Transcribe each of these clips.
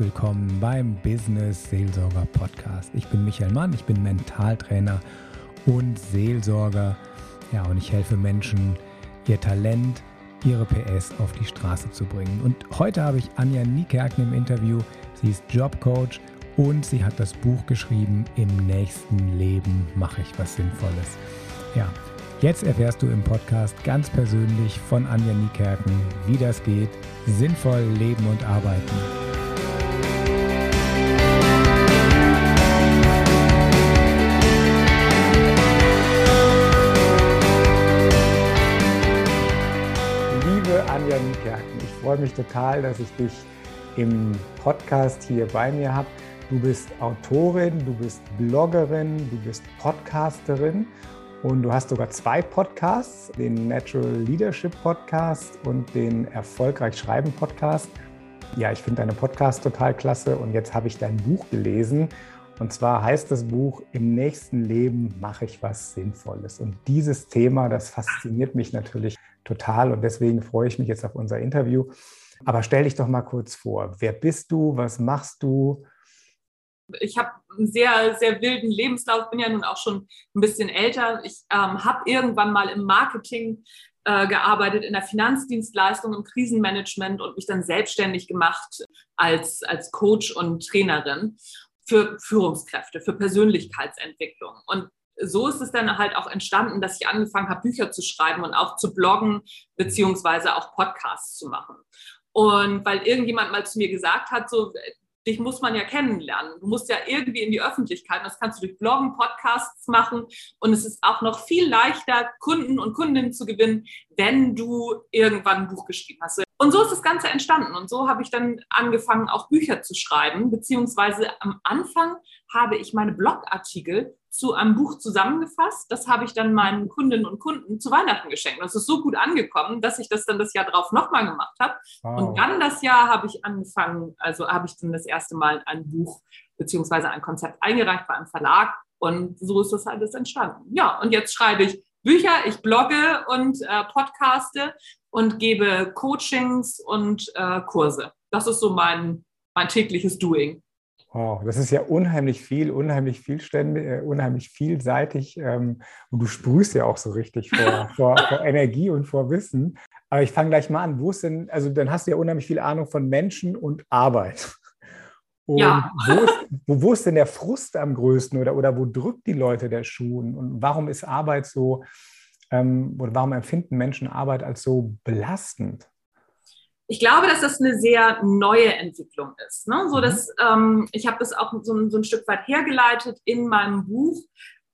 willkommen beim Business Seelsorger Podcast. Ich bin Michael Mann, ich bin Mentaltrainer und Seelsorger. Ja, und ich helfe Menschen, ihr Talent, ihre PS auf die Straße zu bringen. Und heute habe ich Anja Niekerken im Interview. Sie ist Jobcoach und sie hat das Buch geschrieben, Im nächsten Leben mache ich was Sinnvolles. Ja, Jetzt erfährst du im Podcast ganz persönlich von Anja Niekerken, wie das geht, sinnvoll leben und arbeiten. Freue mich total, dass ich dich im Podcast hier bei mir habe. Du bist Autorin, du bist Bloggerin, du bist Podcasterin und du hast sogar zwei Podcasts, den Natural Leadership Podcast und den Erfolgreich Schreiben Podcast. Ja, ich finde deine Podcast total klasse und jetzt habe ich dein Buch gelesen. Und zwar heißt das Buch, im nächsten Leben mache ich was Sinnvolles. Und dieses Thema, das fasziniert mich natürlich total und deswegen freue ich mich jetzt auf unser Interview. Aber stell dich doch mal kurz vor. Wer bist du? Was machst du? ich habe einen sehr, sehr wilden Lebenslauf, bin ja nun auch schon ein bisschen älter. Ich ähm, habe irgendwann mal im Marketing äh, gearbeitet, in der Finanzdienstleistung, im Krisenmanagement und mich dann selbstständig gemacht als, als Coach und Trainerin für Führungskräfte, für Persönlichkeitsentwicklung. Und so ist es dann halt auch entstanden, dass ich angefangen habe, Bücher zu schreiben und auch zu bloggen, beziehungsweise auch Podcasts zu machen. Und weil irgendjemand mal zu mir gesagt hat, so, dich muss man ja kennenlernen. Du musst ja irgendwie in die Öffentlichkeit. Das kannst du durch Bloggen, Podcasts machen. Und es ist auch noch viel leichter, Kunden und Kundinnen zu gewinnen, wenn du irgendwann ein Buch geschrieben hast. Und so ist das Ganze entstanden. Und so habe ich dann angefangen, auch Bücher zu schreiben. Beziehungsweise am Anfang habe ich meine Blogartikel zu einem Buch zusammengefasst. Das habe ich dann meinen Kundinnen und Kunden zu Weihnachten geschenkt. Das ist so gut angekommen, dass ich das dann das Jahr drauf nochmal gemacht habe. Wow. Und dann das Jahr habe ich angefangen, also habe ich dann das erste Mal ein Buch beziehungsweise ein Konzept eingereicht bei einem Verlag. Und so ist das alles entstanden. Ja, und jetzt schreibe ich Bücher, ich blogge und äh, podcaste und gebe Coachings und äh, Kurse. Das ist so mein, mein tägliches Doing. Oh, das ist ja unheimlich viel, unheimlich vielständig, äh, unheimlich vielseitig. Ähm, und du sprühst ja auch so richtig vor, vor, vor Energie und vor Wissen. Aber ich fange gleich mal an. Wo ist denn, also dann hast du ja unheimlich viel Ahnung von Menschen und Arbeit. Und ja. wo, ist, wo, wo, ist denn der Frust am größten oder, oder wo drückt die Leute der Schuh? Und warum ist Arbeit so, ähm, oder warum empfinden Menschen Arbeit als so belastend? ich glaube, dass das eine sehr neue Entwicklung ist. Ne? So, mhm. dass, ähm, ich habe das auch so, so, ein Stück weit hergeleitet in meinem Buch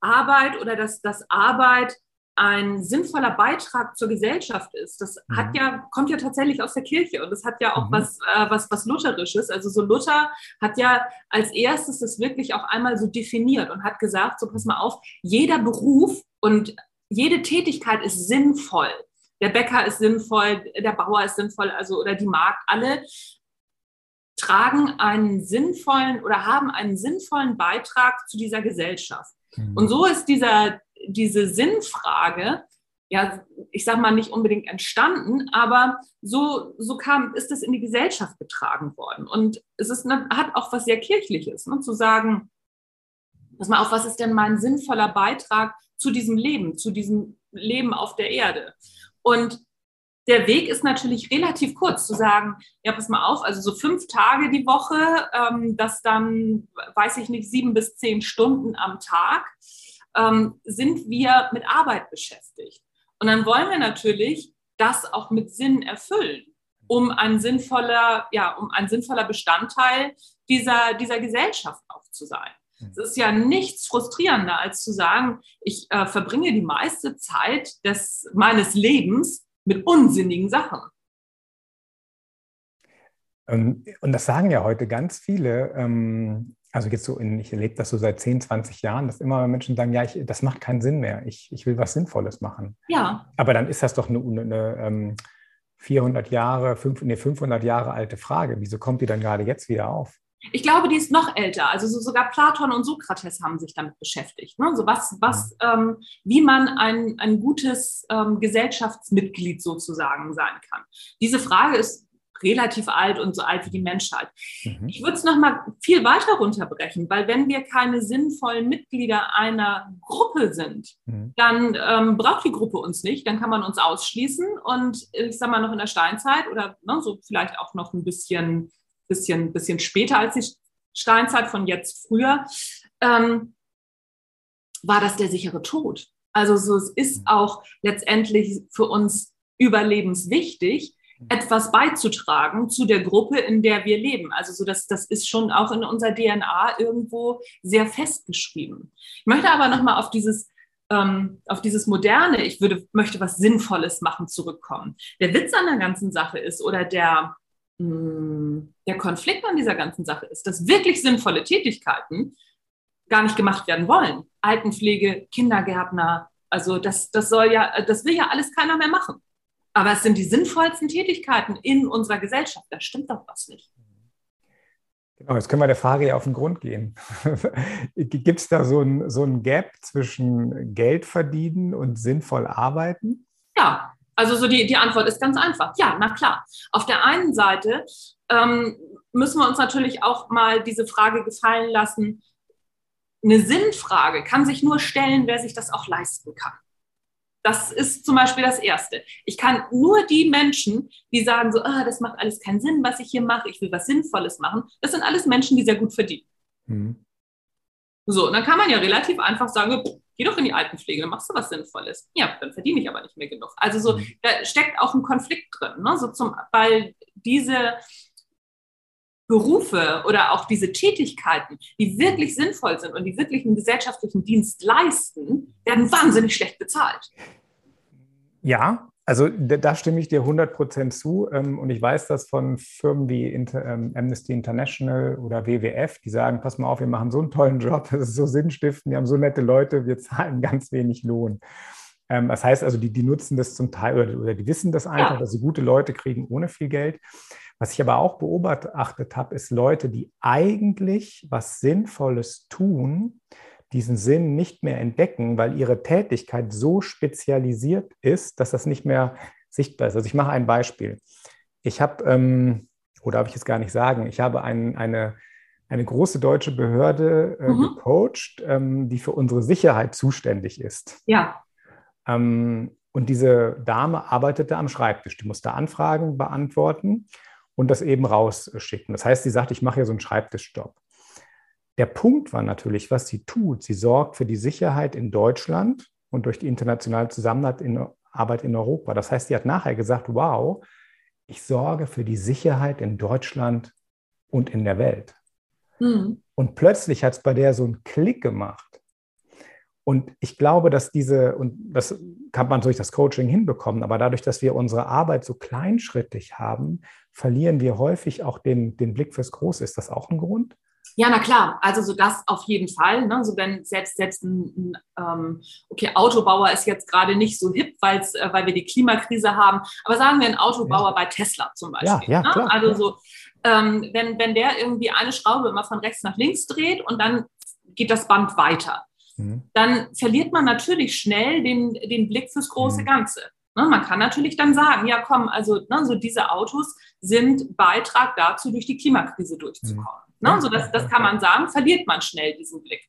Arbeit oder dass, dass Arbeit ein sinnvoller Beitrag zur Gesellschaft ist. Das mhm. hat ja, kommt ja tatsächlich aus der Kirche und das hat ja auch mhm. was, äh, was, was Lutherisches. Also so Luther hat ja als erstes das wirklich auch einmal so definiert und hat gesagt, so pass mal auf, jeder Beruf und jede Tätigkeit ist sinnvoll der Bäcker ist sinnvoll, der Bauer ist sinnvoll, also oder die Markt, alle tragen einen sinnvollen oder haben einen sinnvollen Beitrag zu dieser Gesellschaft. Mhm. Und so ist dieser, diese Sinnfrage, ja, ich sag mal nicht unbedingt entstanden, aber so, so kam, ist es in die Gesellschaft getragen worden. Und es ist, hat auch was sehr Kirchliches, ne, zu sagen, pass mal auf, was ist denn mein sinnvoller Beitrag zu diesem Leben, zu diesem Leben auf der Erde? Und der Weg ist natürlich relativ kurz zu sagen, ja, pass mal auf, also so fünf Tage die Woche, ähm, das dann, weiß ich nicht, sieben bis zehn Stunden am Tag, ähm, sind wir mit Arbeit beschäftigt. Und dann wollen wir natürlich das auch mit Sinn erfüllen, um ein sinnvoller, ja, um ein sinnvoller Bestandteil dieser, dieser Gesellschaft auch zu sein. Es ist ja nichts frustrierender, als zu sagen, ich äh, verbringe die meiste Zeit des, meines Lebens mit unsinnigen Sachen. Ähm, und das sagen ja heute ganz viele, ähm, also jetzt so in, ich erlebe das so seit 10, 20 Jahren, dass immer Menschen sagen, ja, ich, das macht keinen Sinn mehr, ich, ich will was Sinnvolles machen. Ja. Aber dann ist das doch eine, eine, eine 400 Jahre, 5, nee, 500 Jahre alte Frage. Wieso kommt die dann gerade jetzt wieder auf? Ich glaube, die ist noch älter. Also so sogar Platon und Sokrates haben sich damit beschäftigt. Ne? So was, was, ähm, wie man ein, ein gutes ähm, Gesellschaftsmitglied sozusagen sein kann. Diese Frage ist relativ alt und so alt wie die Menschheit. Mhm. Ich würde es nochmal viel weiter runterbrechen, weil wenn wir keine sinnvollen Mitglieder einer Gruppe sind, mhm. dann ähm, braucht die Gruppe uns nicht, dann kann man uns ausschließen und ich sage mal noch in der Steinzeit oder ne, so vielleicht auch noch ein bisschen, bisschen, bisschen später als die Steinzeit von jetzt früher, ähm, war das der sichere Tod. Also so, es ist mhm. auch letztendlich für uns überlebenswichtig, etwas beizutragen zu der Gruppe, in der wir leben. Also so das, das ist schon auch in unserer DNA irgendwo sehr festgeschrieben. Ich möchte aber nochmal auf dieses ähm, auf dieses moderne, ich würde, möchte was Sinnvolles machen, zurückkommen. Der Witz an der ganzen Sache ist oder der, mh, hm, der Konflikt an dieser ganzen Sache ist, dass wirklich sinnvolle Tätigkeiten gar nicht gemacht werden wollen. Altenpflege, Kindergärtner, also das, das soll ja, das will ja alles keiner mehr machen. Aber es sind die sinnvollsten Tätigkeiten in unserer Gesellschaft. Da stimmt doch was nicht. Genau, jetzt können wir der Frage ja auf den Grund gehen. Gibt es da so ein, so ein Gap zwischen Geld verdienen und sinnvoll arbeiten? Ja, also so die, die Antwort ist ganz einfach. Ja, na klar. Auf der einen Seite ähm, müssen wir uns natürlich auch mal diese Frage gefallen lassen. Eine Sinnfrage kann sich nur stellen, wer sich das auch leisten kann. Das ist zum Beispiel das Erste. Ich kann nur die Menschen, die sagen so, ah, das macht alles keinen Sinn, was ich hier mache, ich will was Sinnvolles machen, das sind alles Menschen, die sehr gut verdienen. Mhm. So, und dann kann man ja relativ einfach sagen, geh doch in die Altenpflege, dann machst du was Sinnvolles. Ja, dann verdiene ich aber nicht mehr genug. Also so, mhm. da steckt auch ein Konflikt drin, ne? so zum, weil diese Berufe oder auch diese Tätigkeiten, die wirklich sinnvoll sind und die wirklich einen gesellschaftlichen Dienst leisten, werden wahnsinnig schlecht bezahlt. Ja, also da stimme ich dir 100% zu. Ähm, und ich weiß das von Firmen wie ähm, Amnesty International oder WWF, die sagen, pass mal auf, wir machen so einen tollen Job, das ist so sinnstiftend, wir haben so nette Leute, wir zahlen ganz wenig Lohn. Ähm, das heißt also, die, die nutzen das zum Teil oder, oder die wissen das einfach, ja. dass sie gute Leute kriegen ohne viel Geld. Was ich aber auch beobachtet habe, ist Leute, die eigentlich was Sinnvolles tun, diesen Sinn nicht mehr entdecken, weil ihre Tätigkeit so spezialisiert ist, dass das nicht mehr sichtbar ist. Also ich mache ein Beispiel. Ich habe, ähm, oder darf ich es gar nicht sagen, ich habe ein, eine, eine große deutsche Behörde äh, mhm. gecoacht, ähm, die für unsere Sicherheit zuständig ist. Ja. Ähm, und diese Dame arbeitete am Schreibtisch. Die musste Anfragen beantworten und das eben rausschicken. Das heißt, sie sagt, ich mache hier so einen Schreibtischjob. Der Punkt war natürlich, was sie tut. Sie sorgt für die Sicherheit in Deutschland und durch die internationale Zusammenarbeit in, Arbeit in Europa. Das heißt, sie hat nachher gesagt, wow, ich sorge für die Sicherheit in Deutschland und in der Welt. Mhm. Und plötzlich hat es bei der so einen Klick gemacht. Und ich glaube, dass diese, und das kann man durch das Coaching hinbekommen, aber dadurch, dass wir unsere Arbeit so kleinschrittig haben, verlieren wir häufig auch den, den Blick fürs Große. Ist das auch ein Grund? Ja, na klar, also so das auf jeden Fall. Ne? So wenn selbst, selbst ein, ähm, okay, Autobauer ist jetzt gerade nicht so hip, weil's, äh, weil wir die Klimakrise haben, aber sagen wir ein Autobauer ja. bei Tesla zum Beispiel. Ja, ja, ne? klar, also so, ähm, wenn, wenn der irgendwie eine Schraube immer von rechts nach links dreht und dann geht das Band weiter Mhm. dann verliert man natürlich schnell den, den Blick fürs große mhm. Ganze. Ne, man kann natürlich dann sagen, ja komm, also ne, so diese Autos sind Beitrag dazu, durch die Klimakrise durchzukommen. Mhm. Ne, so das, das kann man sagen, verliert man schnell diesen Blick.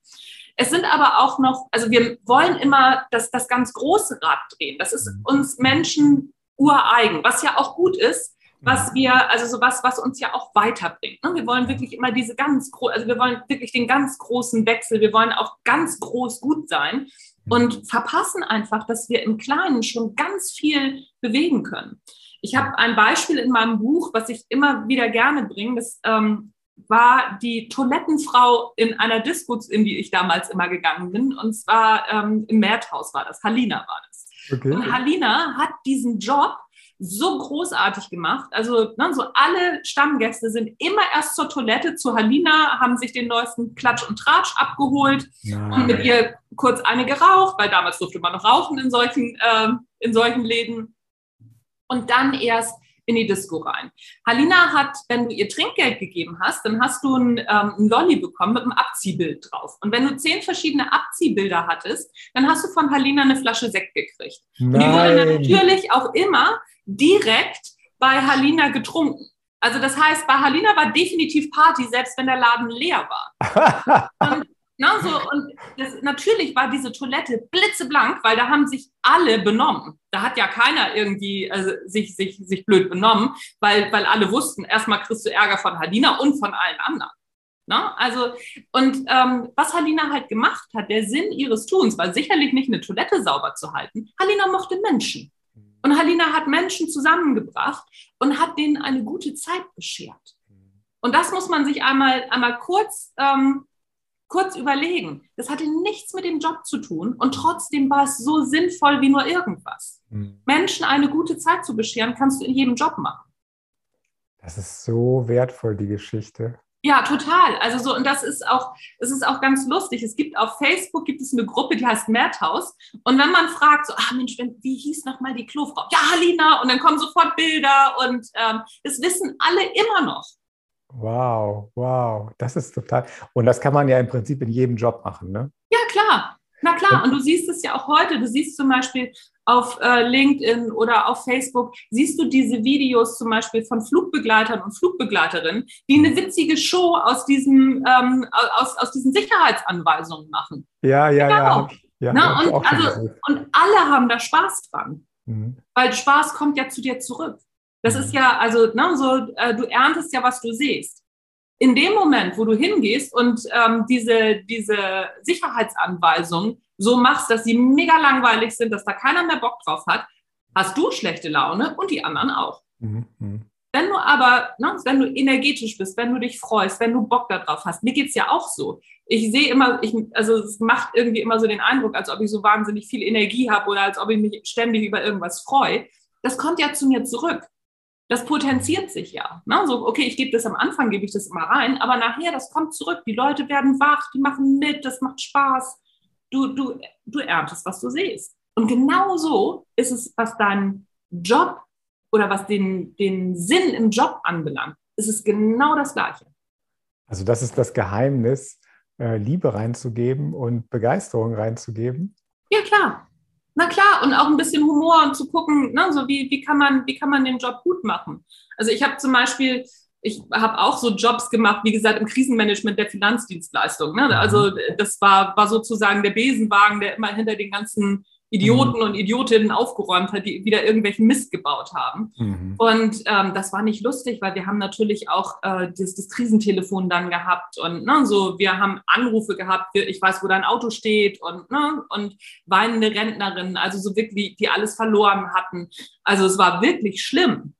Es sind aber auch noch, also wir wollen immer das, das ganz große Rad drehen. Das ist uns Menschen ureigen, was ja auch gut ist, was wir, also sowas, was uns ja auch weiterbringt. Ne? Wir wollen wirklich immer diese ganz groß, also wir wollen wirklich den ganz großen Wechsel, wir wollen auch ganz groß gut sein und verpassen einfach, dass wir im Kleinen schon ganz viel bewegen können. Ich habe ein Beispiel in meinem Buch, was ich immer wieder gerne bringe. Das ähm, war die Toilettenfrau in einer Disco, in die ich damals immer gegangen bin. Und zwar ähm, im Märthaus war das. Halina war das. Okay. Und Halina hat diesen Job so großartig gemacht. Also ne, so alle Stammgäste sind immer erst zur Toilette zu Halina, haben sich den neuesten Klatsch und Tratsch abgeholt Nein. und mit ihr kurz eine geraucht, weil damals durfte man noch rauchen in solchen, äh, in solchen Läden. Und dann erst in die Disco rein. Halina hat, wenn du ihr Trinkgeld gegeben hast, dann hast du ein, ähm, ein Lolli bekommen mit einem Abziehbild drauf. Und wenn du zehn verschiedene Abziehbilder hattest, dann hast du von Halina eine Flasche Sekt gekriegt. Nein. Und die wurde natürlich auch immer direkt bei Halina getrunken. Also das heißt, bei Halina war definitiv Party, selbst wenn der Laden leer war. und, na, so, und das, natürlich war diese Toilette blitzeblank, weil da haben sich alle benommen. Da hat ja keiner irgendwie also, sich, sich, sich blöd benommen, weil, weil alle wussten, erstmal kriegst du Ärger von Halina und von allen anderen. Na, also, und ähm, was Halina halt gemacht hat, der Sinn ihres Tuns war sicherlich nicht eine Toilette sauber zu halten. Halina mochte Menschen. Und Halina hat Menschen zusammengebracht und hat denen eine gute Zeit beschert. Und das muss man sich einmal, einmal kurz, ähm, kurz überlegen. Das hatte nichts mit dem Job zu tun und trotzdem war es so sinnvoll wie nur irgendwas. Mhm. Menschen eine gute Zeit zu bescheren, kannst du in jedem Job machen. Das ist so wertvoll, die Geschichte. Ja, total. Also so, und das ist auch, es ist auch ganz lustig. Es gibt auf Facebook gibt es eine Gruppe, die heißt Madhouse. Und wenn man fragt, so, ah Mensch, wie hieß nochmal die Klofrau? Ja, Halina. Und dann kommen sofort Bilder und ähm, das wissen alle immer noch. Wow, wow, das ist total. Und das kann man ja im Prinzip in jedem Job machen, ne? Ja, klar. Na klar, und du siehst es ja auch heute. Du siehst zum Beispiel auf äh, LinkedIn oder auf Facebook, siehst du diese Videos zum Beispiel von Flugbegleitern und Flugbegleiterinnen, die eine witzige Show aus diesen, ähm, aus, aus diesen Sicherheitsanweisungen machen. Ja, ja, genau. ja. ja Na, und, also, und alle haben da Spaß dran, mhm. weil Spaß kommt ja zu dir zurück. Das mhm. ist ja, also, ne, so, äh, du erntest ja, was du siehst in dem Moment, wo du hingehst und ähm, diese, diese Sicherheitsanweisungen so machst, dass sie mega langweilig sind, dass da keiner mehr Bock drauf hat, hast du schlechte Laune und die anderen auch. Mhm. mhm. Wenn du aber, ne, wenn du energetisch bist, wenn du dich freust, wenn du Bock darauf hast, mir geht's ja auch so. Ich sehe immer, ich, also es macht irgendwie immer so den Eindruck, als ob ich so wahnsinnig viel Energie habe oder als ob ich mich ständig über irgendwas freue. Das kommt ja zu mir zurück das potenziert sich ja. Ne? So, okay, ich gebe das am Anfang, gebe ich das immer rein, aber nachher, das kommt zurück. Die Leute werden wach, die machen mit, das macht Spaß. Du, du, du erntest, was du siehst. Und genau so ist es, was deinen Job oder was den, den Sinn im Job anbelangt. ist Es genau das Gleiche. Also, das ist das Geheimnis, äh, Liebe reinzugeben und Begeisterung reinzugeben. Ja, klar. Na klar, und auch ein bisschen Humor und zu gucken, ne, so wie, wie, kann man, wie kann man den Job gut machen. Also ich habe zum Beispiel, ich habe auch so Jobs gemacht, wie gesagt, im Krisenmanagement der Finanzdienstleistung. Ne? Also mhm. das war, war sozusagen der Besenwagen, der immer hinter den ganzen Idioten mhm. und Idiotinnen aufgeräumt hat, die wieder irgendwelchen Mist gebaut haben. Mhm. Und ähm, das war nicht lustig, weil wir haben natürlich auch äh, das, das Krisentelefon dann gehabt und ne, so, wir haben Anrufe gehabt, ich weiß, wo dein Auto steht und, ne, und weinende Rentnerinnen, also so wirklich, die alles verloren hatten. Also es war wirklich schlimm.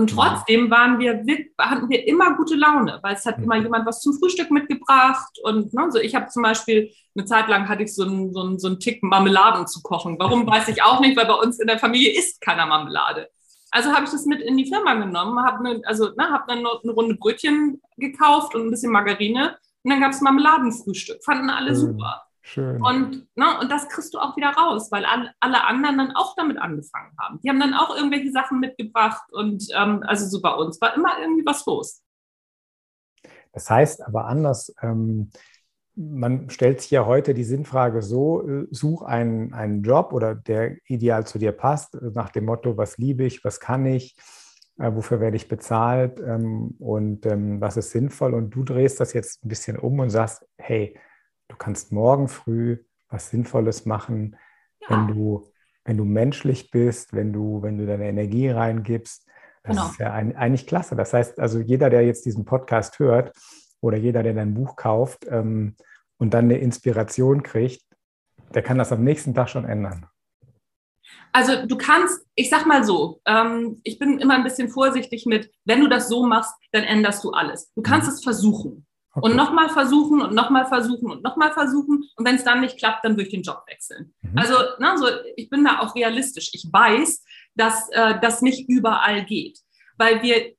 Und mhm. trotzdem waren wir, hatten wir immer gute Laune, weil es hat immer mhm. jemand was zum Frühstück mitgebracht. Und ne, so ich habe zum Beispiel eine Zeit lang hatte ich so einen, so, einen, so einen Tick Marmeladen zu kochen. Warum weiß ich auch nicht, weil bei uns in der Familie isst keiner Marmelade. Also habe ich das mit in die Firma genommen, habe eine, also, ne, hab dann eine Runde Brötchen gekauft und ein bisschen Margarine. Und dann gab es Marmeladenfrühstück. Fanden alle super. Schön. Und, ne, und das kriegst du auch wieder raus, weil all, alle anderen dann auch damit angefangen haben. Die haben dann auch irgendwelche Sachen mitgebracht und ähm, also so bei uns war immer irgendwie was los. Das heißt aber anders, ähm, man stellt sich ja heute die Sinnfrage so, äh, such einen, einen Job oder der ideal zu dir passt, nach dem Motto, was liebe ich, was kann ich, äh, wofür werde ich bezahlt ähm, und ähm, was ist sinnvoll. Und du drehst das jetzt ein bisschen um und sagst, hey, Du kannst morgen früh was Sinnvolles machen, ja. wenn du, wenn du menschlich bist, wenn du, wenn du deine Energie reingibst. Das genau. ist ja ein, eigentlich klasse. Das heißt, also jeder, der jetzt diesen Podcast hört oder jeder, der dein Buch kauft ähm, und dann eine Inspiration kriegt, der kann das am nächsten Tag schon ändern. Also du kannst, ich sag mal so, ähm, ich bin immer ein bisschen vorsichtig mit, wenn du das so machst, dann änderst du alles. Du kannst mhm. es versuchen. Okay. Und nochmal versuchen und nochmal versuchen und nochmal versuchen. Und wenn es dann nicht klappt, dann würde ich den Job wechseln. Mhm. Also, ne, so, ich bin da auch realistisch. Ich weiß, dass äh, das nicht überall geht. Weil wir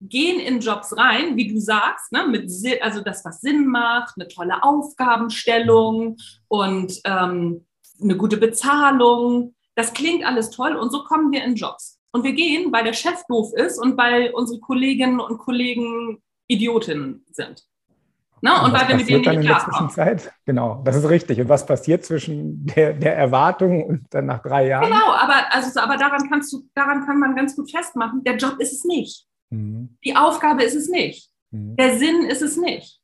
gehen in Jobs rein, wie du sagst, ne, mit also das, was Sinn macht, eine tolle Aufgabenstellung und ähm, eine gute Bezahlung. Das klingt alles toll und so kommen wir in Jobs. Und wir gehen, weil der Chef doof ist und weil unsere Kolleginnen und Kollegen Idiotinnen sind. Ne? Und, und weil wir mit denen nicht in der Zwischenzeit? Genau, das ist richtig. Und was passiert zwischen der, der Erwartung und dann nach drei Jahren? Genau, aber, also, aber daran, kannst du, daran kann man ganz gut festmachen, der Job ist es nicht. Mhm. Die Aufgabe ist es nicht. Mhm. Der Sinn ist es nicht.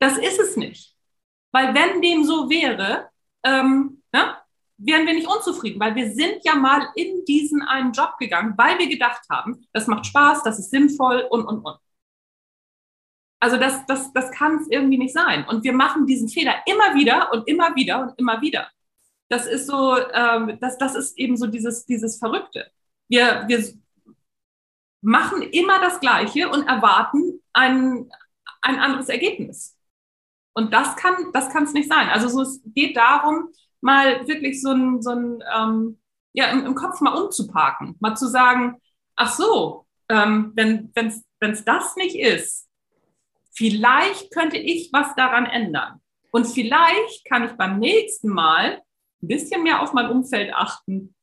Das ist es nicht. Weil wenn dem so wäre, ähm, ne, wären wir nicht unzufrieden, weil wir sind ja mal in diesen einen Job gegangen, weil wir gedacht haben, das macht Spaß, das ist sinnvoll und, und, und. Also das, das, das kann es irgendwie nicht sein. Und wir machen diesen Fehler immer wieder und immer wieder und immer wieder. Das ist so, ähm, das, das ist eben so dieses, dieses Verrückte. Wir, wir machen immer das Gleiche und erwarten ein, ein anderes Ergebnis. Und das kann das kann nicht sein. Also so, es geht darum, mal wirklich so ein, so ein ähm, ja, im, im, Kopf mal umzuparken, mal zu sagen, ach so, ähm, wenn es das nicht ist, vielleicht könnte ich was daran ändern. Und vielleicht kann ich beim nächsten Mal ein bisschen mehr auf mein Umfeld achten,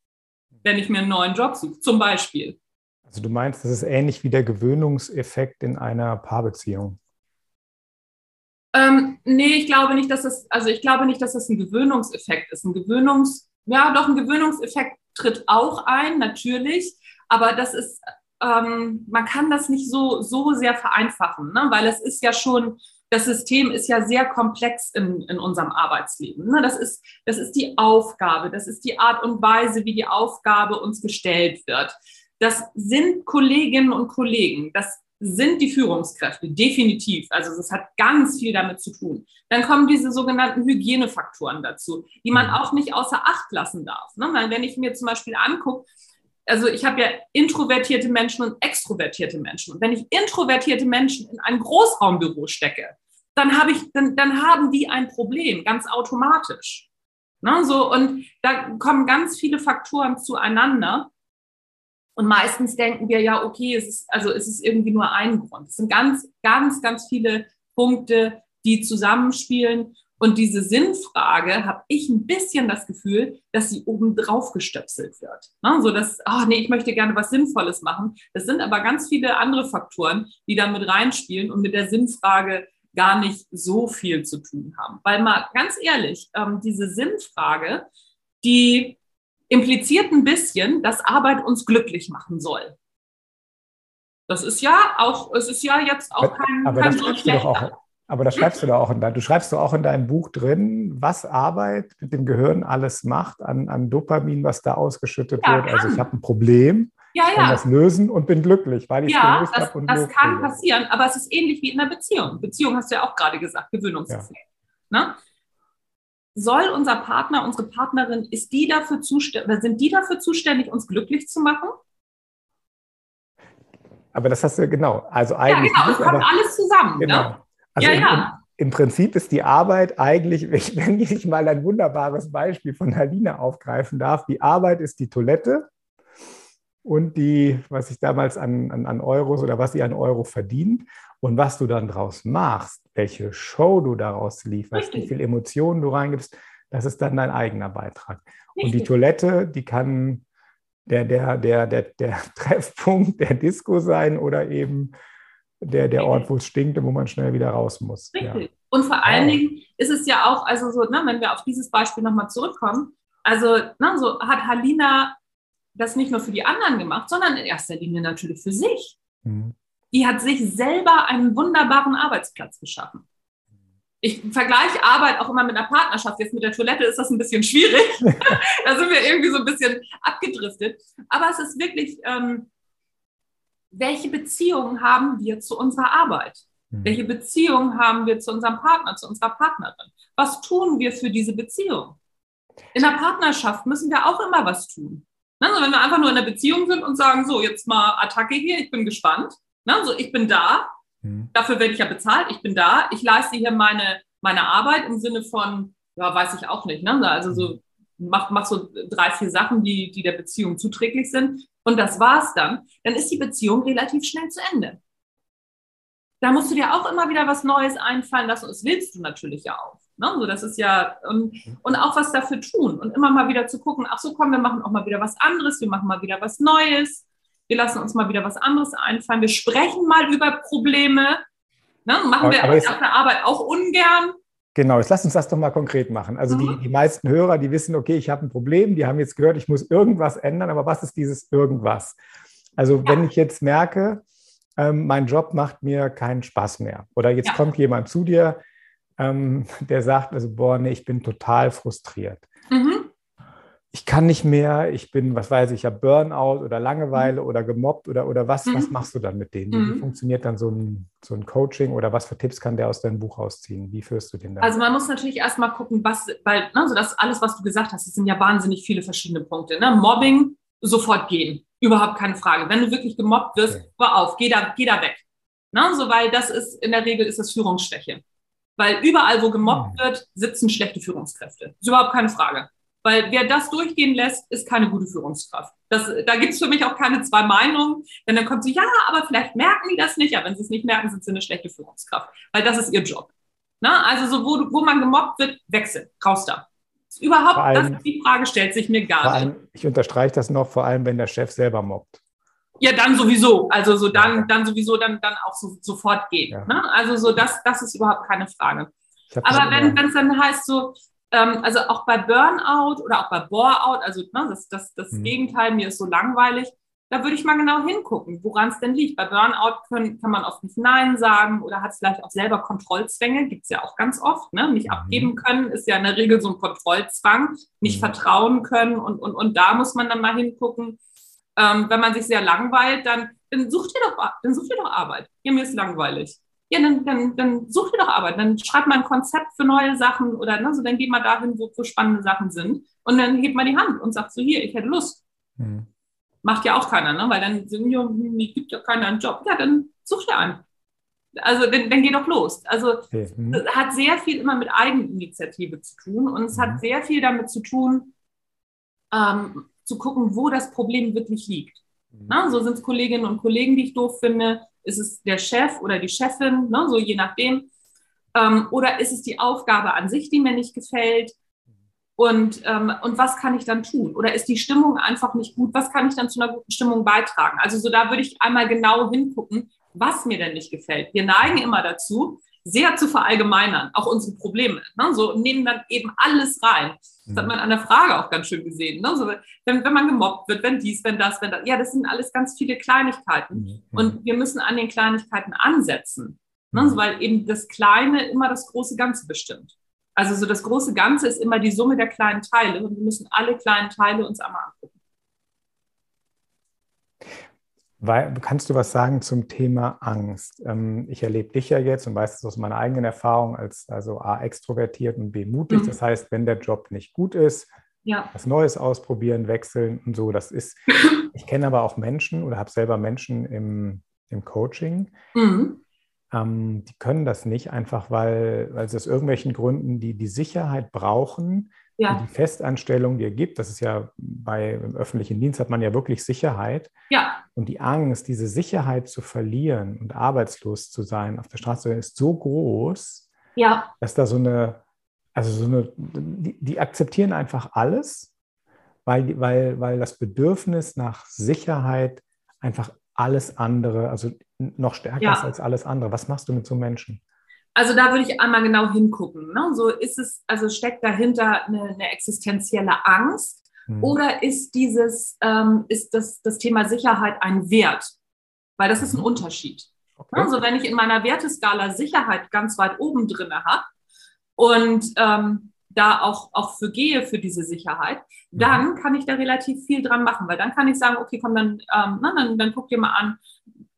wenn ich mir einen neuen Job suche, zum Beispiel. Also du meinst, das ist ähnlich wie der Gewöhnungseffekt in einer Paarbeziehung? Ähm, nee, ich glaube nicht, dass das, also ich glaube nicht, dass das ein Gewöhnungseffekt ist. Ein Gewöhnungs, ja, doch ein Gewöhnungseffekt tritt auch ein, natürlich, aber das ist, ähm, man kann das nicht so, so sehr vereinfachen, ne? weil es ist ja schon, das System ist ja sehr komplex in, in unserem Arbeitsleben. Ne? Das, ist, das ist die Aufgabe, das ist die Art und Weise, wie die Aufgabe uns gestellt wird. Das sind Kolleginnen und Kollegen, das sind die Führungskräfte, definitiv. Also es hat ganz viel damit zu tun. Dann kommen diese sogenannten Hygienefaktoren dazu, die man mhm. auch nicht außer Acht lassen darf. Ne? Wenn ich mir zum Beispiel angucke, also ich habe ja introvertierte Menschen und extrovertierte Menschen. Und wenn ich introvertierte Menschen in ein Großraumbüro stecke, dann, habe ich, dann, dann haben die ein Problem, ganz automatisch. Ne? So, und da kommen ganz viele Faktoren zueinander. Und meistens denken wir ja, okay, es ist, also es ist irgendwie nur ein Grund. Es sind ganz, ganz, ganz viele Punkte, die zusammenspielen. Und diese Sinnfrage habe ich ein bisschen das Gefühl, dass sie oben drauf gestöpselt wird. Ne? So dass, oh nee, ich möchte gerne was Sinnvolles machen. Das sind aber ganz viele andere Faktoren, die da mit reinspielen und mit der Sinnfrage gar nicht so viel zu tun haben. Weil mal ganz ehrlich, ähm, diese Sinnfrage, die impliziert ein bisschen, dass Arbeit uns glücklich machen soll. Das ist ja auch, es ist ja jetzt auch kein, aber kein das schreibst du doch auch, Aber das schreibst du doch auch in dein, du schreibst du auch in deinem Buch drin, was Arbeit mit dem Gehirn alles macht an, an Dopamin, was da ausgeschüttet ja, wird. Also ich habe ein Problem, ja, ja. kann das lösen und bin glücklich, weil ich ja, gelöst habe. Ja, das kann passieren, aber es ist ähnlich wie in einer Beziehung. Beziehung hast du ja auch gerade gesagt, Gewöhnungseffekt. Ja. Ne? soll unser Partner, unsere Partnerin, ist die dafür zuständig, sind die dafür zuständig, uns glücklich zu machen? Aber das hast du genau. Also eigentlich. Ja, genau, es kommt alles zusammen. Ne? Genau. Ne? Also ja, im, ja. Im Prinzip ist die Arbeit eigentlich, wenn ich mal ein wunderbares Beispiel von Halina aufgreifen darf, die Arbeit ist die Toilette und die, was ich damals an, an, an Euros oder was sie an Euro verdient. Und was du dann draus machst, welche Show du daraus lieferst, Richtig. wie viel Emotionen du reingibst, das ist dann dein eigener Beitrag. Richtig. Und die Toilette, die kann der, der, der, der, der Treffpunkt der Disco sein oder eben der, der Ort, wo es stinkt und wo man schnell wieder raus muss. Richtig. Ja. Und vor allen wow. Dingen ist es ja auch, also so, ne, wenn wir auf dieses Beispiel nochmal zurückkommen, also ne, so hat Halina das nicht nur für die anderen gemacht, sondern in erster Linie natürlich für sich. Mhm die hat sich selber einen wunderbaren Arbeitsplatz geschaffen. Ich vergleiche Arbeit auch immer mit einer Partnerschaft. Jetzt mit der Toilette ist das ein bisschen schwierig. da sind wir irgendwie so ein bisschen abgedriftet. Aber es ist wirklich, ähm, welche Beziehungen haben wir zu unserer Arbeit? Mhm. Welche Beziehungen haben wir zu unserem Partner, zu unserer Partnerin? Was tun wir für diese Beziehung? In der Partnerschaft müssen wir auch immer was tun. Also wenn wir einfach nur in einer Beziehung sind und sagen, so, jetzt mal Attacke hier, ich bin gespannt, Ne? So, ich bin da, mhm. dafür werde ich ja bezahlt, ich bin da, ich leiste hier meine, meine Arbeit im Sinne von, ja, weiß ich auch nicht, ne? also so, mach, mach so drei, vier Sachen, die, die der Beziehung zuträglich sind und das war's dann, dann ist die Beziehung relativ schnell zu Ende. Da musst du dir auch immer wieder was Neues einfallen lassen und das willst du natürlich ja auch. Ne? So, das ist ja, und, und auch was dafür tun und immer mal wieder zu gucken, ach so, komm, wir machen auch mal wieder was anderes, wir machen mal wieder was Neues wir lassen uns mal wieder was anderes einfallen, wir sprechen mal über Probleme. Ne? Machen aber, wir aber auf der Arbeit auch ungern. Genau, jetzt lass uns das doch mal konkret machen. Also mhm. die, die meisten Hörer, die wissen, okay, ich habe ein Problem, die haben jetzt gehört, ich muss irgendwas ändern, aber was ist dieses irgendwas? Also ja. wenn ich jetzt merke, ähm, mein Job macht mir keinen Spaß mehr. Oder jetzt ja. kommt jemand zu dir, ähm, der sagt, also, boah, nee, ich bin total frustriert. Mhm ich kann nicht mehr, ich bin, was weiß ich, ja Burnout oder Langeweile mhm. oder gemobbt oder, oder was, mhm. was machst du dann mit denen? Wie, mhm. funktioniert dann so ein, so ein Coaching oder was für Tipps kann der aus deinem Buch rausziehen? Wie führst du den dann? Also man muss natürlich erstmal gucken, was, weil, ne, so das alles, was du gesagt hast, das sind ja wahnsinnig viele verschiedene Punkte. Ne? Mobbing, sofort gehen. Überhaupt keine Frage. Wenn du wirklich gemobbt wirst, okay. hör auf, geh da, geh da weg. Ne? So, weil das ist, in der Regel ist das Führungsschwäche. Weil überall, wo gemobbt hm. wird, sitzen schlechte Führungskräfte. Das ist überhaupt keine Frage. Weil wer das durchgehen lässt, ist keine gute Führungskraft. Das, da gibt es für mich auch keine zwei Meinungen. Denn dann kommt sie, ja, aber vielleicht merken die das nicht. Ja, wenn sie es nicht merken, sind sie eine schlechte Führungskraft. Weil das ist ihr Job. Na, also so, wo, wo man gemobbt wird, wechseln, raus da. Überhaupt, allem, das, die Frage stellt sich mir gar allem, nicht. Ich unterstreiche das noch, vor allem, wenn der Chef selber mobbt. Ja, dann sowieso. Also so dann, dann sowieso dann, dann auch so, sofort geht. Ja. Ne? Also so, das, das ist überhaupt keine Frage. Aber wenn es dann heißt so, ähm, also auch bei Burnout oder auch bei Boreout, also ne, das, das, das mhm. Gegenteil, mir ist so langweilig, da würde ich mal genau hingucken, woran es denn liegt. Bei Burnout können, kann man oft nicht Nein sagen oder hat es vielleicht auch selber Kontrollzwänge, gibt es ja auch ganz oft. Ne? Nicht mhm. abgeben können ist ja in der Regel so ein Kontrollzwang, nicht mhm. vertrauen können und, und, und da muss man dann mal hingucken. Ähm, wenn man sich sehr langweilt, dann, dann sucht ihr doch, dann sucht ihr doch Arbeit. Ja, mir ist langweilig ja, dann, dann, dann such dir doch Arbeit, dann schreib mal ein Konzept für neue Sachen oder ne, so, dann geh mal dahin, wo, wo spannende Sachen sind und dann hebt mal die Hand und sagt so, hier, ich hätte Lust. Mhm. Macht ja auch keiner, ne? weil dann sind ja, gibt ja keiner einen Job. Ja, dann such dir einen. Also dann, dann geh doch los. Also okay. mhm. hat sehr viel immer mit Eigeninitiative zu tun und es mhm. hat sehr viel damit zu tun, ähm, zu gucken, wo das Problem wirklich liegt. Mhm. Na, so sind es Kolleginnen und Kollegen, die ich doof finde ist es der Chef oder die Chefin, ne, so je nachdem? Ähm, oder ist es die Aufgabe an sich, die mir nicht gefällt? Und, ähm, und was kann ich dann tun? Oder ist die Stimmung einfach nicht gut? Was kann ich dann zu einer guten Stimmung beitragen? Also so da würde ich einmal genau hingucken, was mir denn nicht gefällt. Wir neigen immer dazu, sehr zu verallgemeinern, auch unsere Probleme. Ne? So nehmen dann eben alles rein. Das hat mhm. man an der Frage auch ganz schön gesehen. Ne? So, wenn, wenn man gemobbt wird, wenn dies, wenn das, wenn das. Ja, das sind alles ganz viele Kleinigkeiten. Mhm. Und wir müssen an den Kleinigkeiten ansetzen. Ne? So, mhm. weil eben das Kleine immer das große Ganze bestimmt. Also so das große Ganze ist immer die Summe der kleinen Teile und wir müssen alle kleinen Teile uns einmal angucken. Weil, kannst du was sagen zum Thema Angst? Ähm, ich erlebe dich ja jetzt und weiß es aus meiner eigenen Erfahrung als also A, extrovertiert und B, mutig. Mhm. Das heißt, wenn der Job nicht gut ist, ja. was Neues ausprobieren, wechseln und so. Das ist, ich kenne aber auch Menschen oder habe selber Menschen im, im Coaching, mhm. ähm, die können das nicht einfach, weil, weil sie aus irgendwelchen Gründen die, die Sicherheit brauchen, ja. die Festanstellung dir gibt, das ist ja bei im öffentlichen Dienst hat man ja wirklich Sicherheit. Ja. Und die Angst, diese Sicherheit zu verlieren und arbeitslos zu sein auf der Straße ist so groß, ja. dass da so eine, also so eine, die, die akzeptieren einfach alles, weil, weil, weil das Bedürfnis nach Sicherheit einfach alles andere, also noch stärker ja. ist als alles andere. Was machst du mit so Menschen? Also da würde ich einmal genau hingucken. Ne? So ist es, also steckt dahinter eine, eine existenzielle Angst mhm. oder ist dieses, ähm, ist das, das Thema Sicherheit ein Wert? Weil das ist ein mhm. Unterschied. Okay. Also wenn ich in meiner Werteskala Sicherheit ganz weit oben drin habe und ähm, da auch, auch für gehe für diese Sicherheit, mhm. dann kann ich da relativ viel dran machen, weil dann kann ich sagen, okay, komm, dann, ähm, na, dann, dann guck dir mal an,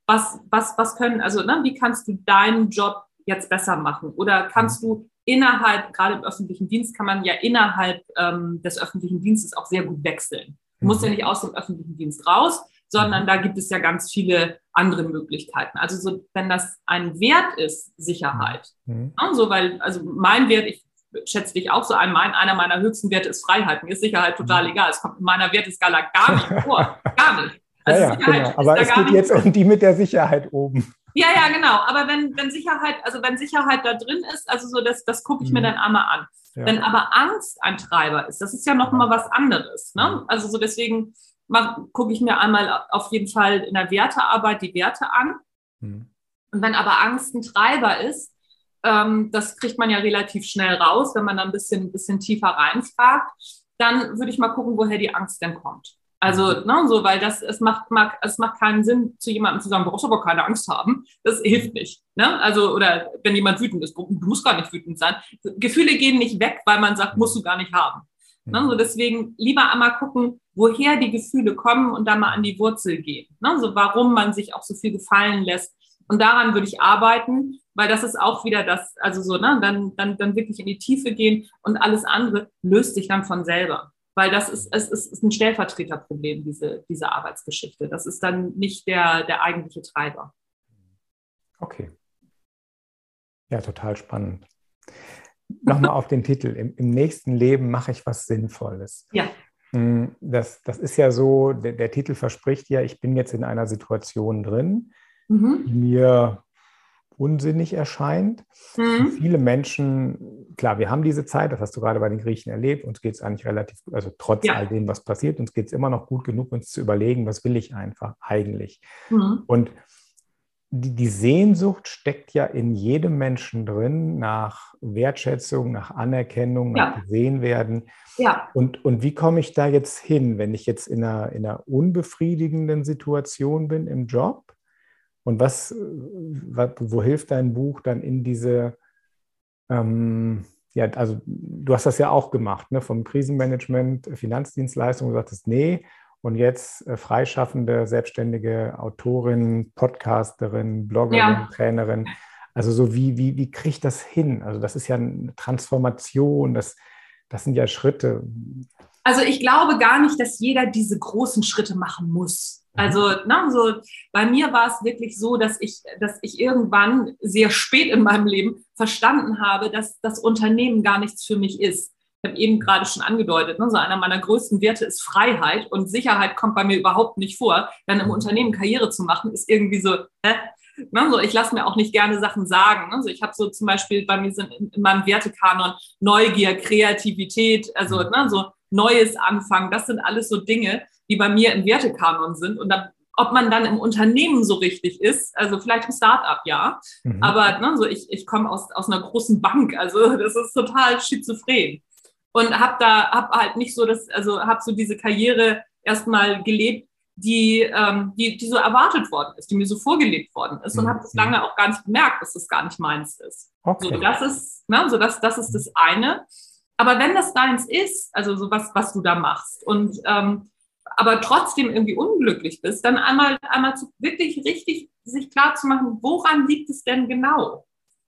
was, was, was können, also ne, wie kannst du deinen Job jetzt besser machen? Oder kannst du innerhalb, gerade im öffentlichen Dienst, kann man ja innerhalb ähm, des öffentlichen Dienstes auch sehr gut wechseln. Du musst ja mhm. nicht aus dem öffentlichen Dienst raus, sondern mhm. da gibt es ja ganz viele andere Möglichkeiten. Also so, wenn das ein Wert ist, Sicherheit, mhm. ja, so, weil, also mein Wert, ich schätze dich auch so ein, mein, einer meiner höchsten Werte ist Freiheit. Mir ist Sicherheit total mhm. egal. Es kommt in meiner Werteskala gar nicht vor. Gar nicht. Also ja, ja, genau. Aber es geht jetzt um die mit der Sicherheit oben. Ja, ja, genau. Aber wenn, wenn Sicherheit, also wenn Sicherheit da drin ist, also so, das, das gucke ich mhm. mir dann einmal an. Ja. Wenn aber Angst ein Treiber ist, das ist ja noch mal was anderes. Ne? Also so deswegen gucke ich mir einmal auf jeden Fall in der Wertearbeit die Werte an. Mhm. Und wenn aber Angst ein Treiber ist, ähm, das kriegt man ja relativ schnell raus, wenn man dann ein bisschen, ein bisschen tiefer reinfragt, dann würde ich mal gucken, woher die Angst denn kommt. Also, ne, so, weil das, es macht, mag, es macht keinen Sinn, zu jemandem zu sagen, du brauchst aber keine Angst haben. Das hilft nicht. Ne? Also, oder wenn jemand wütend ist, du musst gar nicht wütend sein. Gefühle gehen nicht weg, weil man sagt, musst du gar nicht haben. Ne? So, deswegen lieber einmal gucken, woher die Gefühle kommen und dann mal an die Wurzel gehen. Ne? So, warum man sich auch so viel gefallen lässt. Und daran würde ich arbeiten, weil das ist auch wieder das, also so, ne, dann, dann, dann wirklich in die Tiefe gehen und alles andere löst sich dann von selber weil das ist, es ist, ist ein Stellvertreterproblem, diese, diese Arbeitsgeschichte. Das ist dann nicht der, der eigentliche Treiber. Okay. Ja, total spannend. Nochmal auf den Titel. Im, Im, nächsten Leben mache ich was Sinnvolles. Ja. Hm, das, das ist ja so, der, der Titel verspricht ja, ich bin jetzt in einer Situation drin, mhm. die mir unsinnig erscheint. Mhm. Viele Menschen, klar, wir haben diese Zeit, das hast du gerade bei den Griechen erlebt, uns geht es eigentlich relativ, also trotz ja. all dem, was passiert, uns geht es immer noch gut genug, uns zu überlegen, was will ich einfach eigentlich. Mhm. Und die, die, Sehnsucht steckt ja in jedem Menschen drin nach Wertschätzung, nach Anerkennung, nach ja. gesehen werden. Ja. Und, und wie komme ich da jetzt hin, wenn ich jetzt in einer, in einer unbefriedigenden Situation bin im Job? Und was, wo hilft dein Buch dann in diese, ähm, ja, also du hast das ja auch gemacht, ne, vom Krisenmanagement, Finanzdienstleistungen, du sagtest, nee, und jetzt äh, freischaffende, selbstständige Autorin, Podcasterin, Bloggerin, ja. Trainerin. Also so wie, wie, wie kriege ich das hin? Also das ist ja eine Transformation, das, das sind ja Schritte. Also ich glaube gar nicht, dass jeder diese großen Schritte machen muss. Also, na, ne, so, bei mir war es wirklich so, dass ich, dass ich irgendwann sehr spät in meinem Leben verstanden habe, dass das Unternehmen gar nichts für mich ist. Ich habe eben gerade schon angedeutet, ne, so einer meiner größten Werte ist Freiheit und Sicherheit kommt bei mir überhaupt nicht vor. Dann im. Unternehmen Karriere zu machen, ist irgendwie so, hä? Ne, so, ich lasse mir auch nicht gerne Sachen sagen. Ne? So, ich habe so zum Beispiel bei mir sind in, in, meinem Wertekanon Neugier, Kreativität, also ne, so Neues anfangen. Das sind alles so Dinge, die bei mir im Wertekanon sind. Und dann, ob man dann im Unternehmen so richtig ist, also vielleicht im Startup, ja. Mhm. Aber ne, so ich, ich komme aus, aus einer großen Bank, also das ist total schizophren. Und habe da, habe halt nicht so das, also habe so diese Karriere erstmal gelebt, die, ähm, die, die so erwartet worden ist, die mir so vorgelebt worden ist und mhm. habe das lange auch gar nicht gemerkt, dass das gar nicht meins ist. Okay. So, das ist, ne, so das, das ist das eine. Aber wenn das deins ist, also so was, was du da machst und ähm, aber trotzdem irgendwie unglücklich bist, dann einmal, einmal zu, wirklich richtig sich klar zu machen, woran liegt es denn genau?